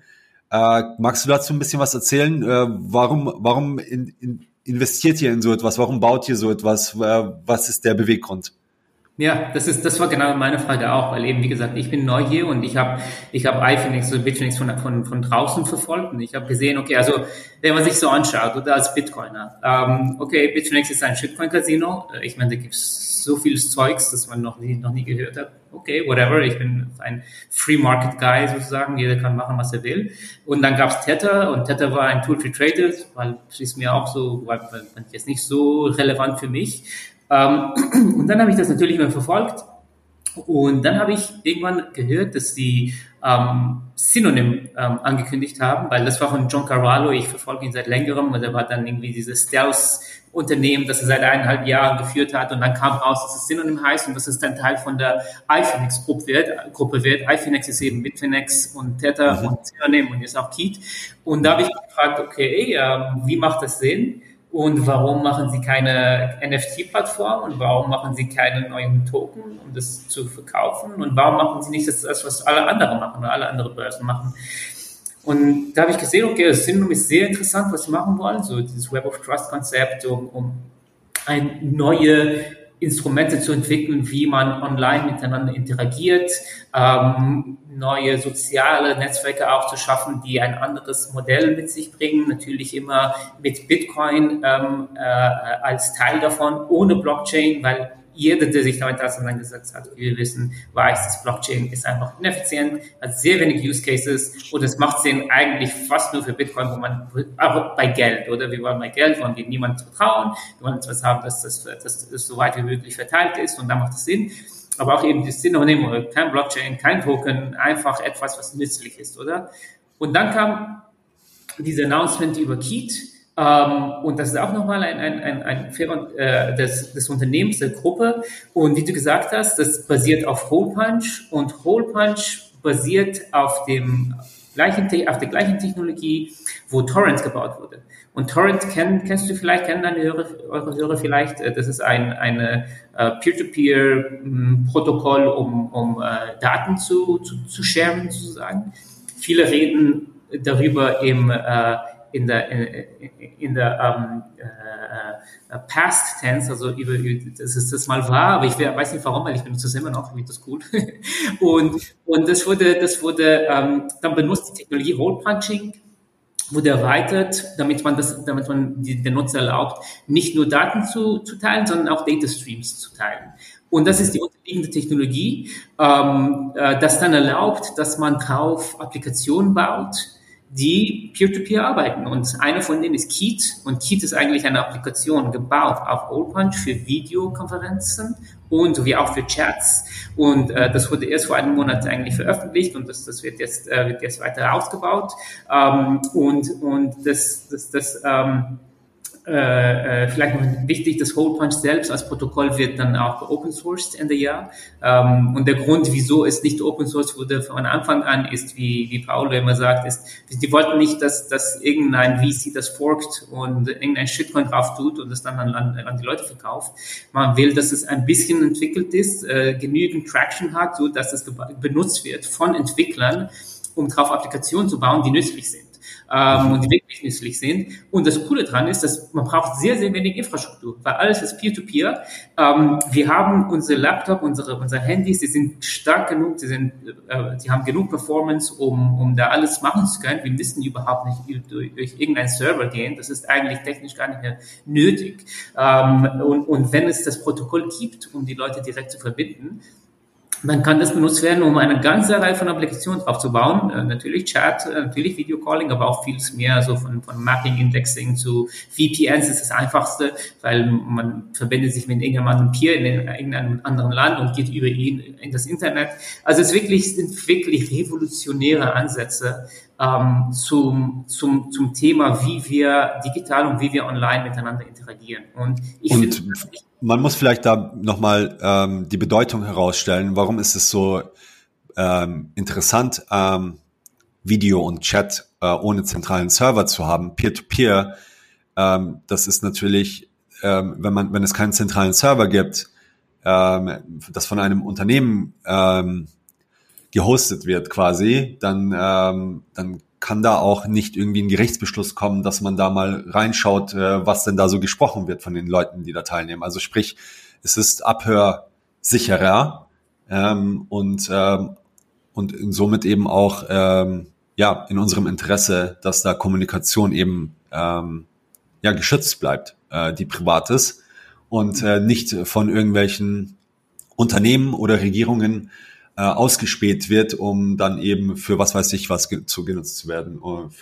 Äh, magst du dazu ein bisschen was erzählen? Äh, warum warum in, in, investiert ihr in so etwas? Warum baut ihr so etwas? Äh, was ist der Beweggrund? Ja, das ist, das war genau meine Frage auch, weil eben, wie gesagt, ich bin neu hier und ich habe, ich habe iFinix, so Bitfinex von, von, von draußen verfolgt und ich habe gesehen, okay, also, wenn man sich so anschaut, oder als Bitcoiner, ähm, okay, Bitfinex ist ein Shitcoin-Casino, äh, ich meine, da gibt's so vieles Zeugs, das man noch nie, noch nie gehört hat. Okay, whatever, ich bin ein Free Market Guy sozusagen, jeder kann machen, was er will. Und dann gab's Tether und Tether war ein Tool für Traders, weil es ist mir auch so, weil, weil jetzt nicht so relevant für mich. Ähm, *clears throat* und dann habe ich das natürlich mal verfolgt. Und dann habe ich irgendwann gehört, dass sie ähm, Synonym ähm, angekündigt haben, weil das war von John Carvalho, ich verfolge ihn seit längerem, und er war dann irgendwie dieses Stealth-Unternehmen, das er seit eineinhalb Jahren geführt hat, und dann kam raus, dass es Synonym heißt und dass es dann Teil von der iFinex-Gruppe wird. Gruppe wird. iFinex ist eben Bitfinex und Tether mhm. und Synonym und jetzt auch Keat. Und da habe ich gefragt, okay, äh, wie macht das Sinn? Und warum machen Sie keine NFT-Plattform und warum machen Sie keine neuen Token, um das zu verkaufen? Und warum machen Sie nicht das, was alle anderen machen oder alle anderen Börsen machen? Und da habe ich gesehen, okay, das Syndrom ist sehr interessant, was Sie machen wollen, so dieses Web of Trust-Konzept, um, um eine neue Instrumente zu entwickeln, wie man online miteinander interagiert, ähm, neue soziale Netzwerke auch zu schaffen, die ein anderes Modell mit sich bringen, natürlich immer mit Bitcoin ähm, äh, als Teil davon, ohne Blockchain, weil jeder, der sich damit auseinandergesetzt hat, wie wir wissen, weiß, dass Blockchain ist einfach ineffizient, hat sehr wenig Use Cases und es macht Sinn eigentlich fast nur für Bitcoin, wo man, aber bei Geld, oder? Wir wollen bei Geld, wollen wir niemandem vertrauen, wir wollen etwas haben, dass das, dass das so weit wie möglich verteilt ist und da macht es Sinn. Aber auch eben das Synonym, kein Blockchain, kein Token, einfach etwas, was nützlich ist, oder? Und dann kam diese Announcement über Keat, ähm, und das ist auch nochmal ein, ein, ein, ein Fehler äh, des, des Unternehmens, der Gruppe. Und wie du gesagt hast, das basiert auf Hole Punch und Hole Punch basiert auf dem gleichen, auf der gleichen Technologie, wo Torrent gebaut wurde. Und Torrent kenn, kennst du vielleicht, kennen deine Hörer, eure Hörer vielleicht, äh, das ist ein eine äh, Peer-to-Peer-Protokoll, um, um äh, Daten zu, zu, zu sharen sozusagen. Viele reden darüber im äh, in der, in, in der ähm, äh, äh, Past Tense, also über, dass es das mal war, aber ich weiß nicht warum, weil ich benutze es immer noch, finde das cool. *laughs* und, und das wurde, das wurde ähm, dann benutzt, die Technologie Hole Punching wurde erweitert, damit man das, damit man den Nutzer erlaubt, nicht nur Daten zu, zu teilen, sondern auch Data Streams zu teilen. Und das ist die unterliegende Technologie, ähm, äh, das dann erlaubt, dass man drauf Applikationen baut, die peer-to-peer -peer arbeiten. Und eine von denen ist Keat. Und Keat ist eigentlich eine Applikation gebaut auf Oldpunch für Videokonferenzen und sowie auch für Chats. Und äh, das wurde erst vor einem Monat eigentlich veröffentlicht und das, das wird, jetzt, äh, wird jetzt weiter ausgebaut. Ähm, und und das, das, das ähm, äh, äh, vielleicht noch wichtig, das Whole Punch selbst als Protokoll wird dann auch open sourced Ende Jahr. Ähm, und der Grund, wieso es nicht open sourced wurde von Anfang an, ist, wie, wie Paolo immer sagt, ist, die wollten nicht, dass, dass irgendein VC das forkt und irgendein Shitcoin drauf tut und das dann an, an, an die Leute verkauft. Man will, dass es ein bisschen entwickelt ist, äh, genügend Traction hat, so dass es benutzt wird von Entwicklern, um drauf Applikationen zu bauen, die nützlich sind ähm, und die wirklich nützlich sind. Und das Coole dran ist, dass man braucht sehr, sehr wenig Infrastruktur, weil alles ist Peer-to-Peer. Ähm, wir haben unsere Laptop, unsere, unsere Handys, die sind stark genug, die, sind, äh, die haben genug Performance, um, um da alles machen zu können. Wir müssen überhaupt nicht durch, durch irgendeinen Server gehen. Das ist eigentlich technisch gar nicht mehr nötig. Ähm, und, und wenn es das Protokoll gibt, um die Leute direkt zu verbinden, dann kann das benutzt werden, um eine ganze Reihe von Applikationen aufzubauen. Äh, natürlich Chat, äh, natürlich Video Calling, aber auch vieles mehr, so von, von Mapping, Indexing zu VPNs ist das einfachste, weil man verbindet sich mit irgendeinem Peer in irgendeinem anderen Land und geht über ihn in das Internet. Also es wirklich, sind wirklich revolutionäre Ansätze ähm, zum, zum, zum Thema, wie wir digital und wie wir online miteinander interagieren. Und ich finde, man muss vielleicht da nochmal ähm, die Bedeutung herausstellen. Warum ist es so ähm, interessant, ähm, Video und Chat äh, ohne zentralen Server zu haben? Peer-to-Peer, -peer, ähm, das ist natürlich, ähm, wenn man, wenn es keinen zentralen Server gibt, ähm, das von einem Unternehmen ähm, gehostet wird quasi, dann, ähm, dann kann da auch nicht irgendwie ein Gerichtsbeschluss kommen, dass man da mal reinschaut, äh, was denn da so gesprochen wird von den Leuten, die da teilnehmen. Also sprich, es ist abhörsicherer ähm, und, ähm, und somit eben auch ähm, ja in unserem Interesse, dass da Kommunikation eben ähm, ja geschützt bleibt, äh, die privat ist und äh, nicht von irgendwelchen Unternehmen oder Regierungen äh, ausgespäht wird, um dann eben für was weiß ich was zu genutzt zu werden.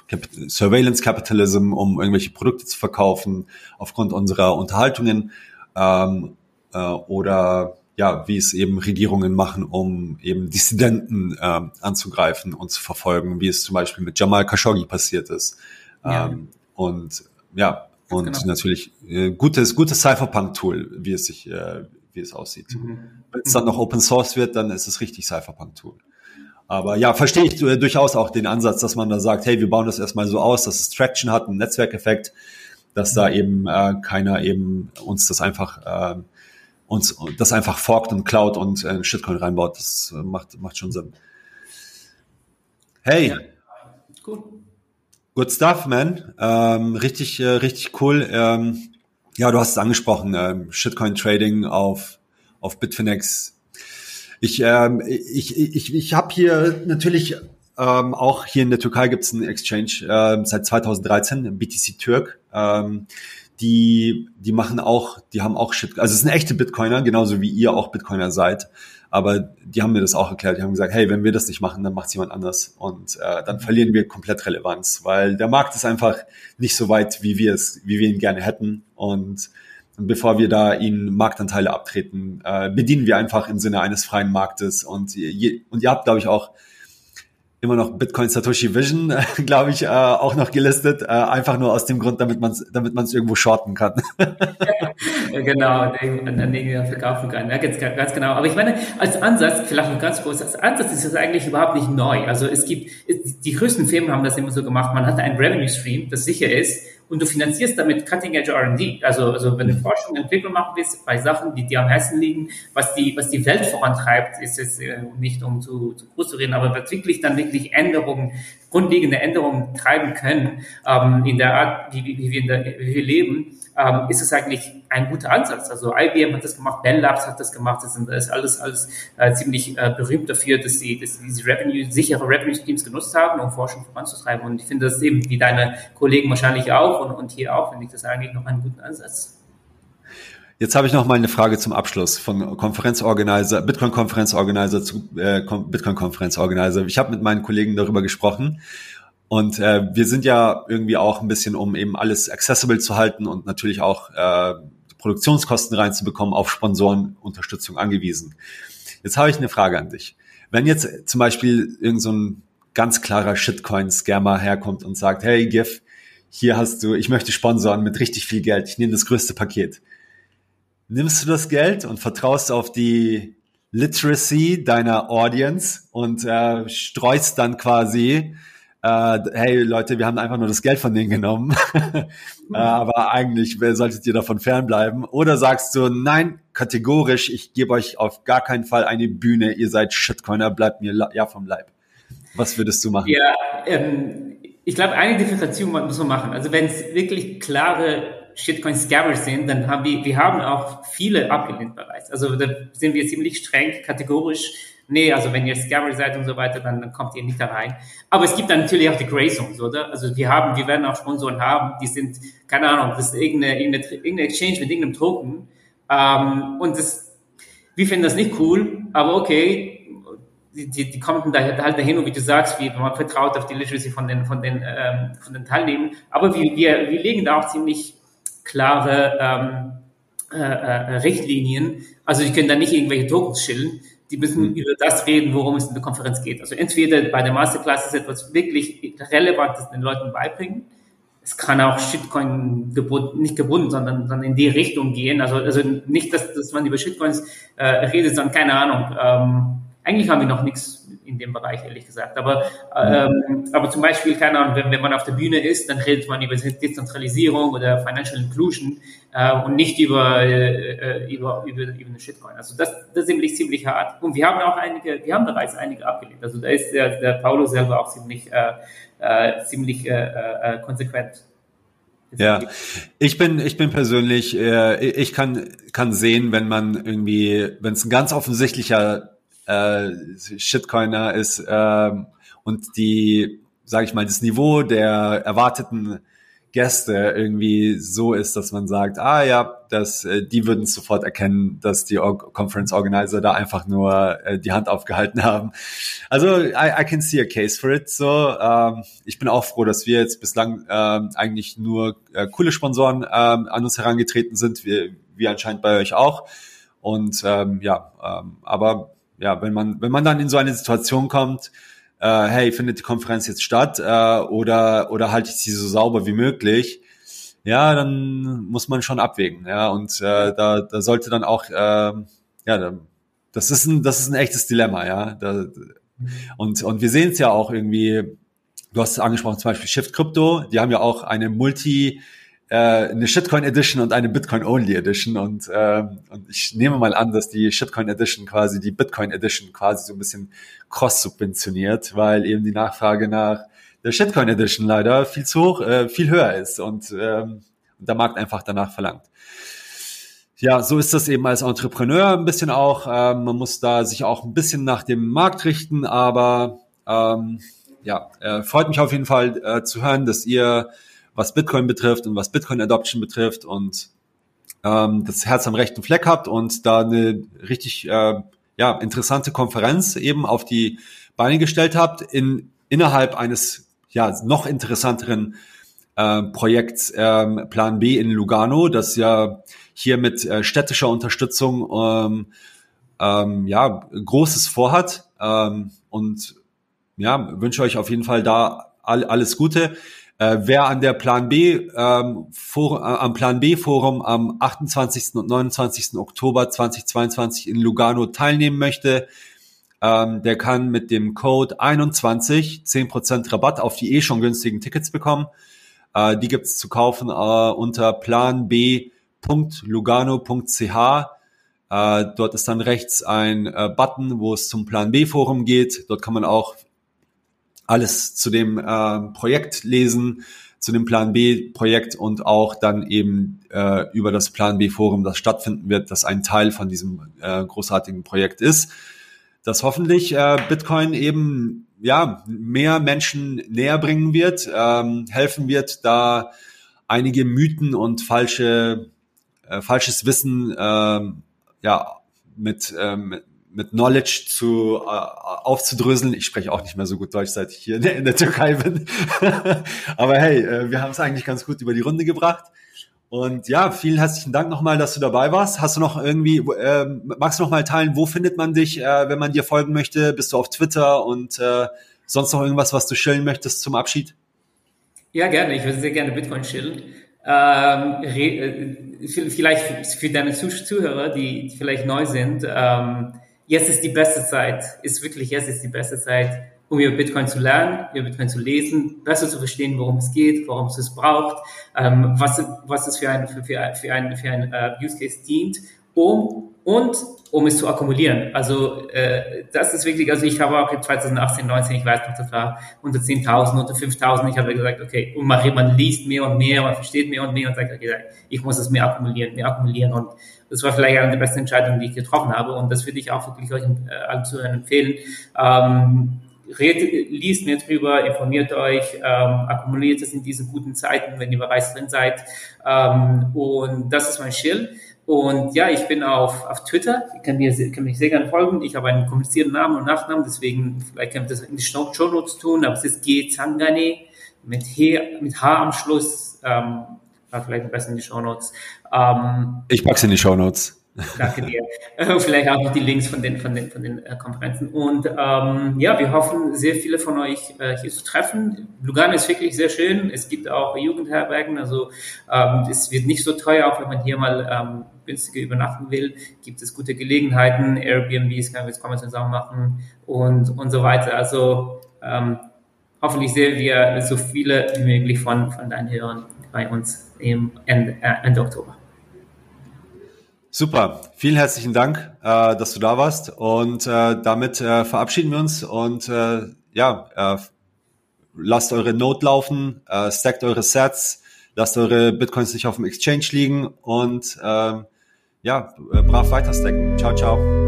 Cap Surveillance Capitalism, um irgendwelche Produkte zu verkaufen aufgrund unserer Unterhaltungen ähm, äh, oder ja, wie es eben Regierungen machen, um eben Dissidenten äh, anzugreifen und zu verfolgen, wie es zum Beispiel mit Jamal Khashoggi passiert ist. Ja. Ähm, und ja, und genau. natürlich äh, gutes, gutes Cypherpunk-Tool, wie es sich, äh, wie es aussieht. Mhm. Wenn es dann noch Open Source wird, dann ist es richtig Cypherpunk-Tool. Aber ja, verstehe ich äh, durchaus auch den Ansatz, dass man da sagt, hey, wir bauen das erstmal so aus, dass es Traction hat, einen Netzwerkeffekt, dass da mhm. eben äh, keiner eben uns das einfach äh, uns das einfach forkt und klaut und äh, Shitcoin reinbaut. Das äh, macht macht schon Sinn. Hey, ja. Gut. Good stuff, man. Ähm, richtig, äh, richtig cool. Ähm, ja, du hast es angesprochen, ähm, Shitcoin Trading auf, auf Bitfinex. Ich, ähm, ich, ich, ich habe hier natürlich ähm, auch hier in der Türkei gibt es einen Exchange äh, seit 2013, BTC Türk. Ähm, die, die machen auch, die haben auch Shit, also es sind echte Bitcoiner, genauso wie ihr auch Bitcoiner seid. Aber die haben mir das auch erklärt. Die haben gesagt, hey, wenn wir das nicht machen, dann macht jemand anders. Und äh, dann verlieren wir komplett Relevanz, weil der Markt ist einfach nicht so weit, wie wir es, wie wir ihn gerne hätten. Und, und bevor wir da ihnen Marktanteile abtreten, äh, bedienen wir einfach im Sinne eines freien Marktes. Und, je, und ihr habt, glaube ich, auch immer noch Bitcoin Satoshi Vision, *laughs* glaube ich, äh, auch noch gelistet. Äh, einfach nur aus dem Grund, damit man es damit man's irgendwo shorten kann. ja, *laughs* genau, an den verkaufen kann. Ja, ganz, ganz genau. Aber ich meine, als Ansatz, vielleicht noch ganz kurz, als Ansatz ist das eigentlich überhaupt nicht neu. Also es gibt, die größten Firmen haben das immer so gemacht. Man hat einen Revenue Stream, das sicher ist und du finanzierst damit Cutting Edge R&D. Also, also wenn du Forschung und Entwicklung machen willst bei Sachen, die dir am Herzen liegen, was die, was die Welt vorantreibt, ist es äh, nicht um zu, zu groß zu reden, aber was wirklich dann wirklich Änderungen, grundlegende Änderungen treiben können ähm, in der Art, wie, wie, wir, in der, wie wir leben, ähm, ist es eigentlich ein guter Ansatz. Also IBM hat das gemacht, Bell Labs hat das gemacht, das ist alles, alles äh, ziemlich äh, berühmt dafür, dass sie, dass sie diese Revenue, sichere Revenue Streams genutzt haben, um Forschung voranzutreiben. Und ich finde das eben, wie deine Kollegen wahrscheinlich auch und, und hier auch, finde ich das eigentlich noch einen guten Ansatz. Jetzt habe ich noch mal eine Frage zum Abschluss von Konferenzorganizer, Bitcoin Konferenzorganizer zu äh, Bitcoin Konferenzorganizer. Ich habe mit meinen Kollegen darüber gesprochen und äh, wir sind ja irgendwie auch ein bisschen, um eben alles accessible zu halten und natürlich auch äh, Produktionskosten reinzubekommen, auf Sponsorenunterstützung angewiesen. Jetzt habe ich eine Frage an dich. Wenn jetzt zum Beispiel irgend so ganz klarer Shitcoin-Scammer herkommt und sagt, hey GIF, hier hast du, ich möchte sponsoren mit richtig viel Geld, ich nehme das größte Paket. Nimmst du das Geld und vertraust auf die Literacy deiner Audience und äh, streust dann quasi, äh, hey Leute, wir haben einfach nur das Geld von denen genommen, *laughs* äh, aber eigentlich solltet ihr davon fernbleiben. Oder sagst du, nein, kategorisch, ich gebe euch auf gar keinen Fall eine Bühne, ihr seid Shitcoiner, bleibt mir ja vom Leib. Was würdest du machen? Ja, ähm, ich glaube, eine Differenzierung muss man machen. Also wenn es wirklich klare Shitcoin-Scammers sind, dann haben wir, wir haben auch viele abgelehnt bereits. Also da sind wir ziemlich streng, kategorisch. Nee, also wenn ihr Scammer seid und so weiter, dann, dann kommt ihr nicht da rein. Aber es gibt dann natürlich auch die Grey Zones, oder? Also wir haben, wir werden auch Sponsoren haben, die sind, keine Ahnung, das ist irgendeine, irgendeine, irgendeine Exchange mit irgendeinem Token. Ähm, und das, wir finden das nicht cool, aber okay, die, die, die kommen da halt dahin und wie du sagst, wie man vertraut auf die Literacy von den, von den, ähm, von den Teilnehmern. Aber wir, wir, wir legen da auch ziemlich klare ähm, äh, äh, Richtlinien. Also die können da nicht irgendwelche Tokens schillen. Die müssen mhm. über das reden, worum es in der Konferenz geht. Also entweder bei der Masterclass ist etwas wirklich Relevantes den Leuten beibringen. Es kann auch Shitcoin gebunden, nicht gebunden, sondern, sondern in die Richtung gehen. Also, also nicht, dass, dass man über Shitcoins äh, redet, sondern keine Ahnung. Ähm, eigentlich haben wir noch nichts in dem Bereich, ehrlich gesagt. Aber, ähm, aber zum Beispiel, keine Ahnung, wenn, wenn man auf der Bühne ist, dann redet man über Dezentralisierung oder Financial Inclusion äh, und nicht über, äh, über, über, über eine Shitcoin. Also das, das ist ziemlich, ziemlich hart. Und wir haben auch einige, wir haben bereits einige abgelehnt. Also da ist der, der Paulo selber auch ziemlich, äh, äh, ziemlich äh, äh, konsequent. Ja, ich bin, ich bin persönlich, äh, ich kann, kann sehen, wenn man irgendwie, wenn es ein ganz offensichtlicher äh, Shitcoiner ist ähm, und die, sage ich mal, das Niveau der erwarteten Gäste irgendwie so ist, dass man sagt, ah ja, das, äh, die würden sofort erkennen, dass die Conference Organizer da einfach nur äh, die Hand aufgehalten haben. Also I, I can see a case for it. So, ähm, ich bin auch froh, dass wir jetzt bislang ähm, eigentlich nur äh, coole Sponsoren ähm, an uns herangetreten sind, wie, wie anscheinend bei euch auch. Und ähm, ja, ähm, aber ja, wenn man, wenn man dann in so eine Situation kommt, äh, hey, findet die Konferenz jetzt statt äh, oder, oder halte ich sie so sauber wie möglich, ja, dann muss man schon abwägen. Ja, und äh, da, da sollte dann auch, äh, ja, da, das ist ein, das ist ein echtes Dilemma, ja. Da, und, und wir sehen es ja auch irgendwie, du hast es angesprochen, zum Beispiel Shift Crypto, die haben ja auch eine Multi- äh, eine Shitcoin Edition und eine Bitcoin Only Edition und, äh, und ich nehme mal an, dass die Shitcoin Edition quasi die Bitcoin Edition quasi so ein bisschen cross subventioniert, weil eben die Nachfrage nach der Shitcoin Edition leider viel zu hoch, äh, viel höher ist und ähm, der Markt einfach danach verlangt. Ja, so ist das eben als Entrepreneur ein bisschen auch. Ähm, man muss da sich auch ein bisschen nach dem Markt richten, aber ähm, ja, äh, freut mich auf jeden Fall äh, zu hören, dass ihr was Bitcoin betrifft und was Bitcoin Adoption betrifft und ähm, das Herz am rechten Fleck habt und da eine richtig äh, ja, interessante Konferenz eben auf die Beine gestellt habt in innerhalb eines ja noch interessanteren äh, Projekts ähm, Plan B in Lugano, das ja hier mit äh, städtischer Unterstützung ähm, ähm, ja Großes vorhat ähm, und ja wünsche euch auf jeden Fall da all, alles Gute. Äh, wer an der Plan B ähm, vor, äh, am Plan B Forum am 28. und 29. Oktober 2022 in Lugano teilnehmen möchte, ähm, der kann mit dem Code 21 10% Rabatt auf die eh schon günstigen Tickets bekommen. Äh, die gibt's zu kaufen äh, unter planb.lugano.ch. Äh, dort ist dann rechts ein äh, Button, wo es zum Plan B Forum geht. Dort kann man auch alles zu dem äh, Projekt lesen, zu dem Plan B Projekt und auch dann eben äh, über das Plan B Forum, das stattfinden wird, das ein Teil von diesem äh, großartigen Projekt ist, das hoffentlich äh, Bitcoin eben ja mehr Menschen näher bringen wird, ähm, helfen wird, da einige Mythen und falsche äh, falsches Wissen äh, ja mit, ähm, mit Knowledge zu äh, aufzudröseln. Ich spreche auch nicht mehr so gut Deutsch, seit ich hier in der Türkei bin. *laughs* Aber hey, äh, wir haben es eigentlich ganz gut über die Runde gebracht. Und ja, vielen herzlichen Dank nochmal, dass du dabei warst. Hast du noch irgendwie, äh, magst du noch mal teilen, wo findet man dich, äh, wenn man dir folgen möchte? Bist du auf Twitter und äh, sonst noch irgendwas, was du schillen möchtest zum Abschied? Ja, gerne. Ich würde sehr gerne Bitcoin chillen. Ähm, äh, vielleicht für deine Zuhörer, die vielleicht neu sind, ähm, jetzt ist die beste Zeit, ist wirklich jetzt ist die beste Zeit, um über Bitcoin zu lernen, über Bitcoin zu lesen, besser zu verstehen, worum es geht, warum es es braucht, ähm, was, was es für ein, für, für, ein, für ein uh, Use Case dient, um und um es zu akkumulieren. Also äh, das ist wichtig. Also ich habe auch 2018, 19, ich weiß noch, das war unter 10.000, unter 5.000. Ich habe gesagt, okay, und man, man liest mehr und mehr, man versteht mehr und mehr und sagt, okay, ich muss es mehr akkumulieren, mehr akkumulieren. Und das war vielleicht eine der besten Entscheidungen, die ich getroffen habe. Und das würde ich auch wirklich euch äh, allen Zuhörern empfehlen. Ähm, redet, liest mehr drüber, informiert euch, ähm, akkumuliert es in diesen guten Zeiten, wenn ihr bereits drin seid. Ähm, und das ist mein Schild. Und ja, ich bin auf, auf Twitter, ihr könnt, mir, könnt mich sehr gerne folgen. Ich habe einen komplizierten Namen und Nachnamen, deswegen vielleicht könnt ihr das in die Show Notes tun, aber es ist G. Zangane mit, H, mit H am Schluss. Ähm, war vielleicht besser in die Show Notes. Ähm, ich pack's in die Show Notes. Danke dir. *laughs* Vielleicht auch noch die Links von den, von den, von den äh, Konferenzen. Und ähm, ja, wir hoffen, sehr viele von euch äh, hier zu treffen. Lugano ist wirklich sehr schön. Es gibt auch Jugendherbergen. Also ähm, es wird nicht so teuer, auch wenn man hier mal ähm, günstiger übernachten will. Gibt es gute Gelegenheiten. Airbnbs kann man jetzt zusammen machen und, und so weiter. Also ähm, hoffentlich sehen wir so viele wie möglich von, von deinen Hörern bei uns im Ende, äh, Ende Oktober. Super, vielen herzlichen Dank, äh, dass du da warst und äh, damit äh, verabschieden wir uns und äh, ja, äh, lasst eure Note laufen, stackt eure Sets, lasst eure Bitcoins nicht auf dem Exchange liegen und äh, ja, äh, brav weiter stacken. Ciao, ciao.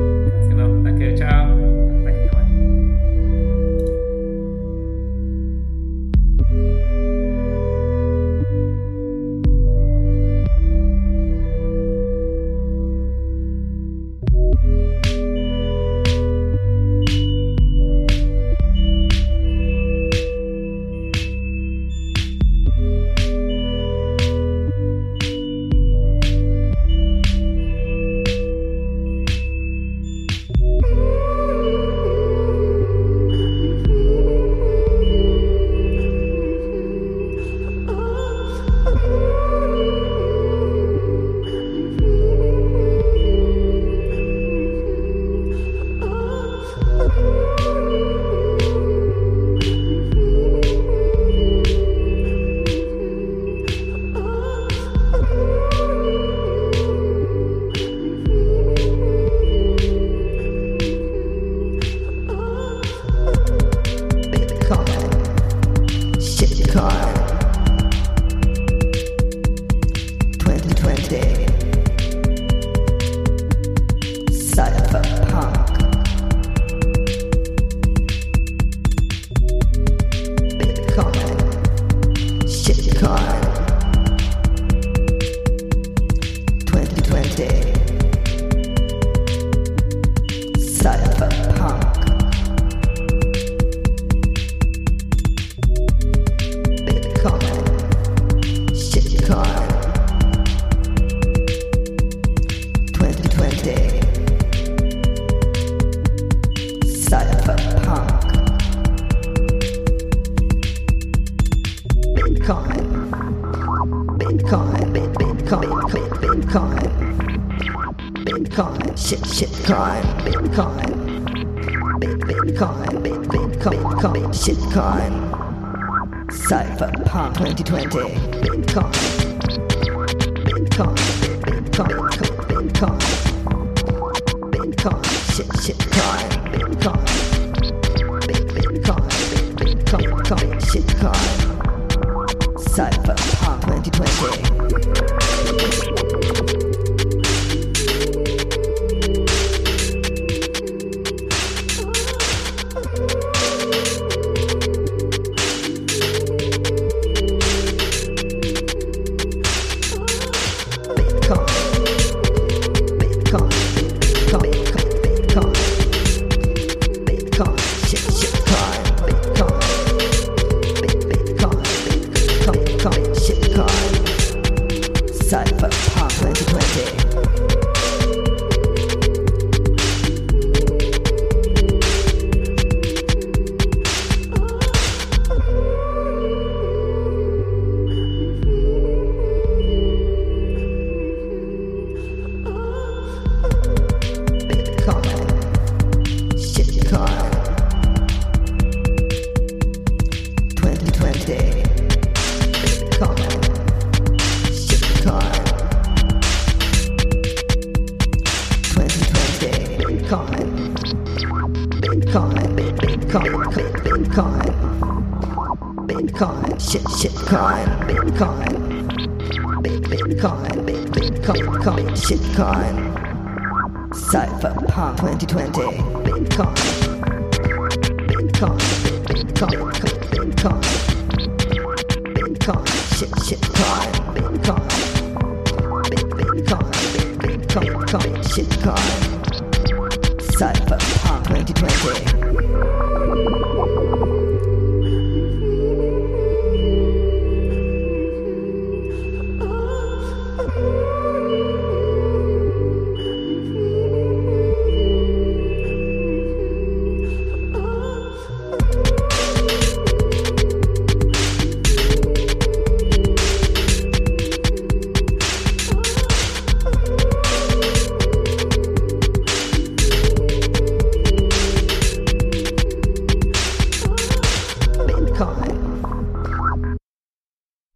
Bitcoin, shit, shit, crime, Bitcoin, bit, Bitcoin, bit, Bitcoin, Bitcoin, shitcoin, Cypherpunk 2020, Bitcoin, Bitcoin, Bitcoin, Bitcoin.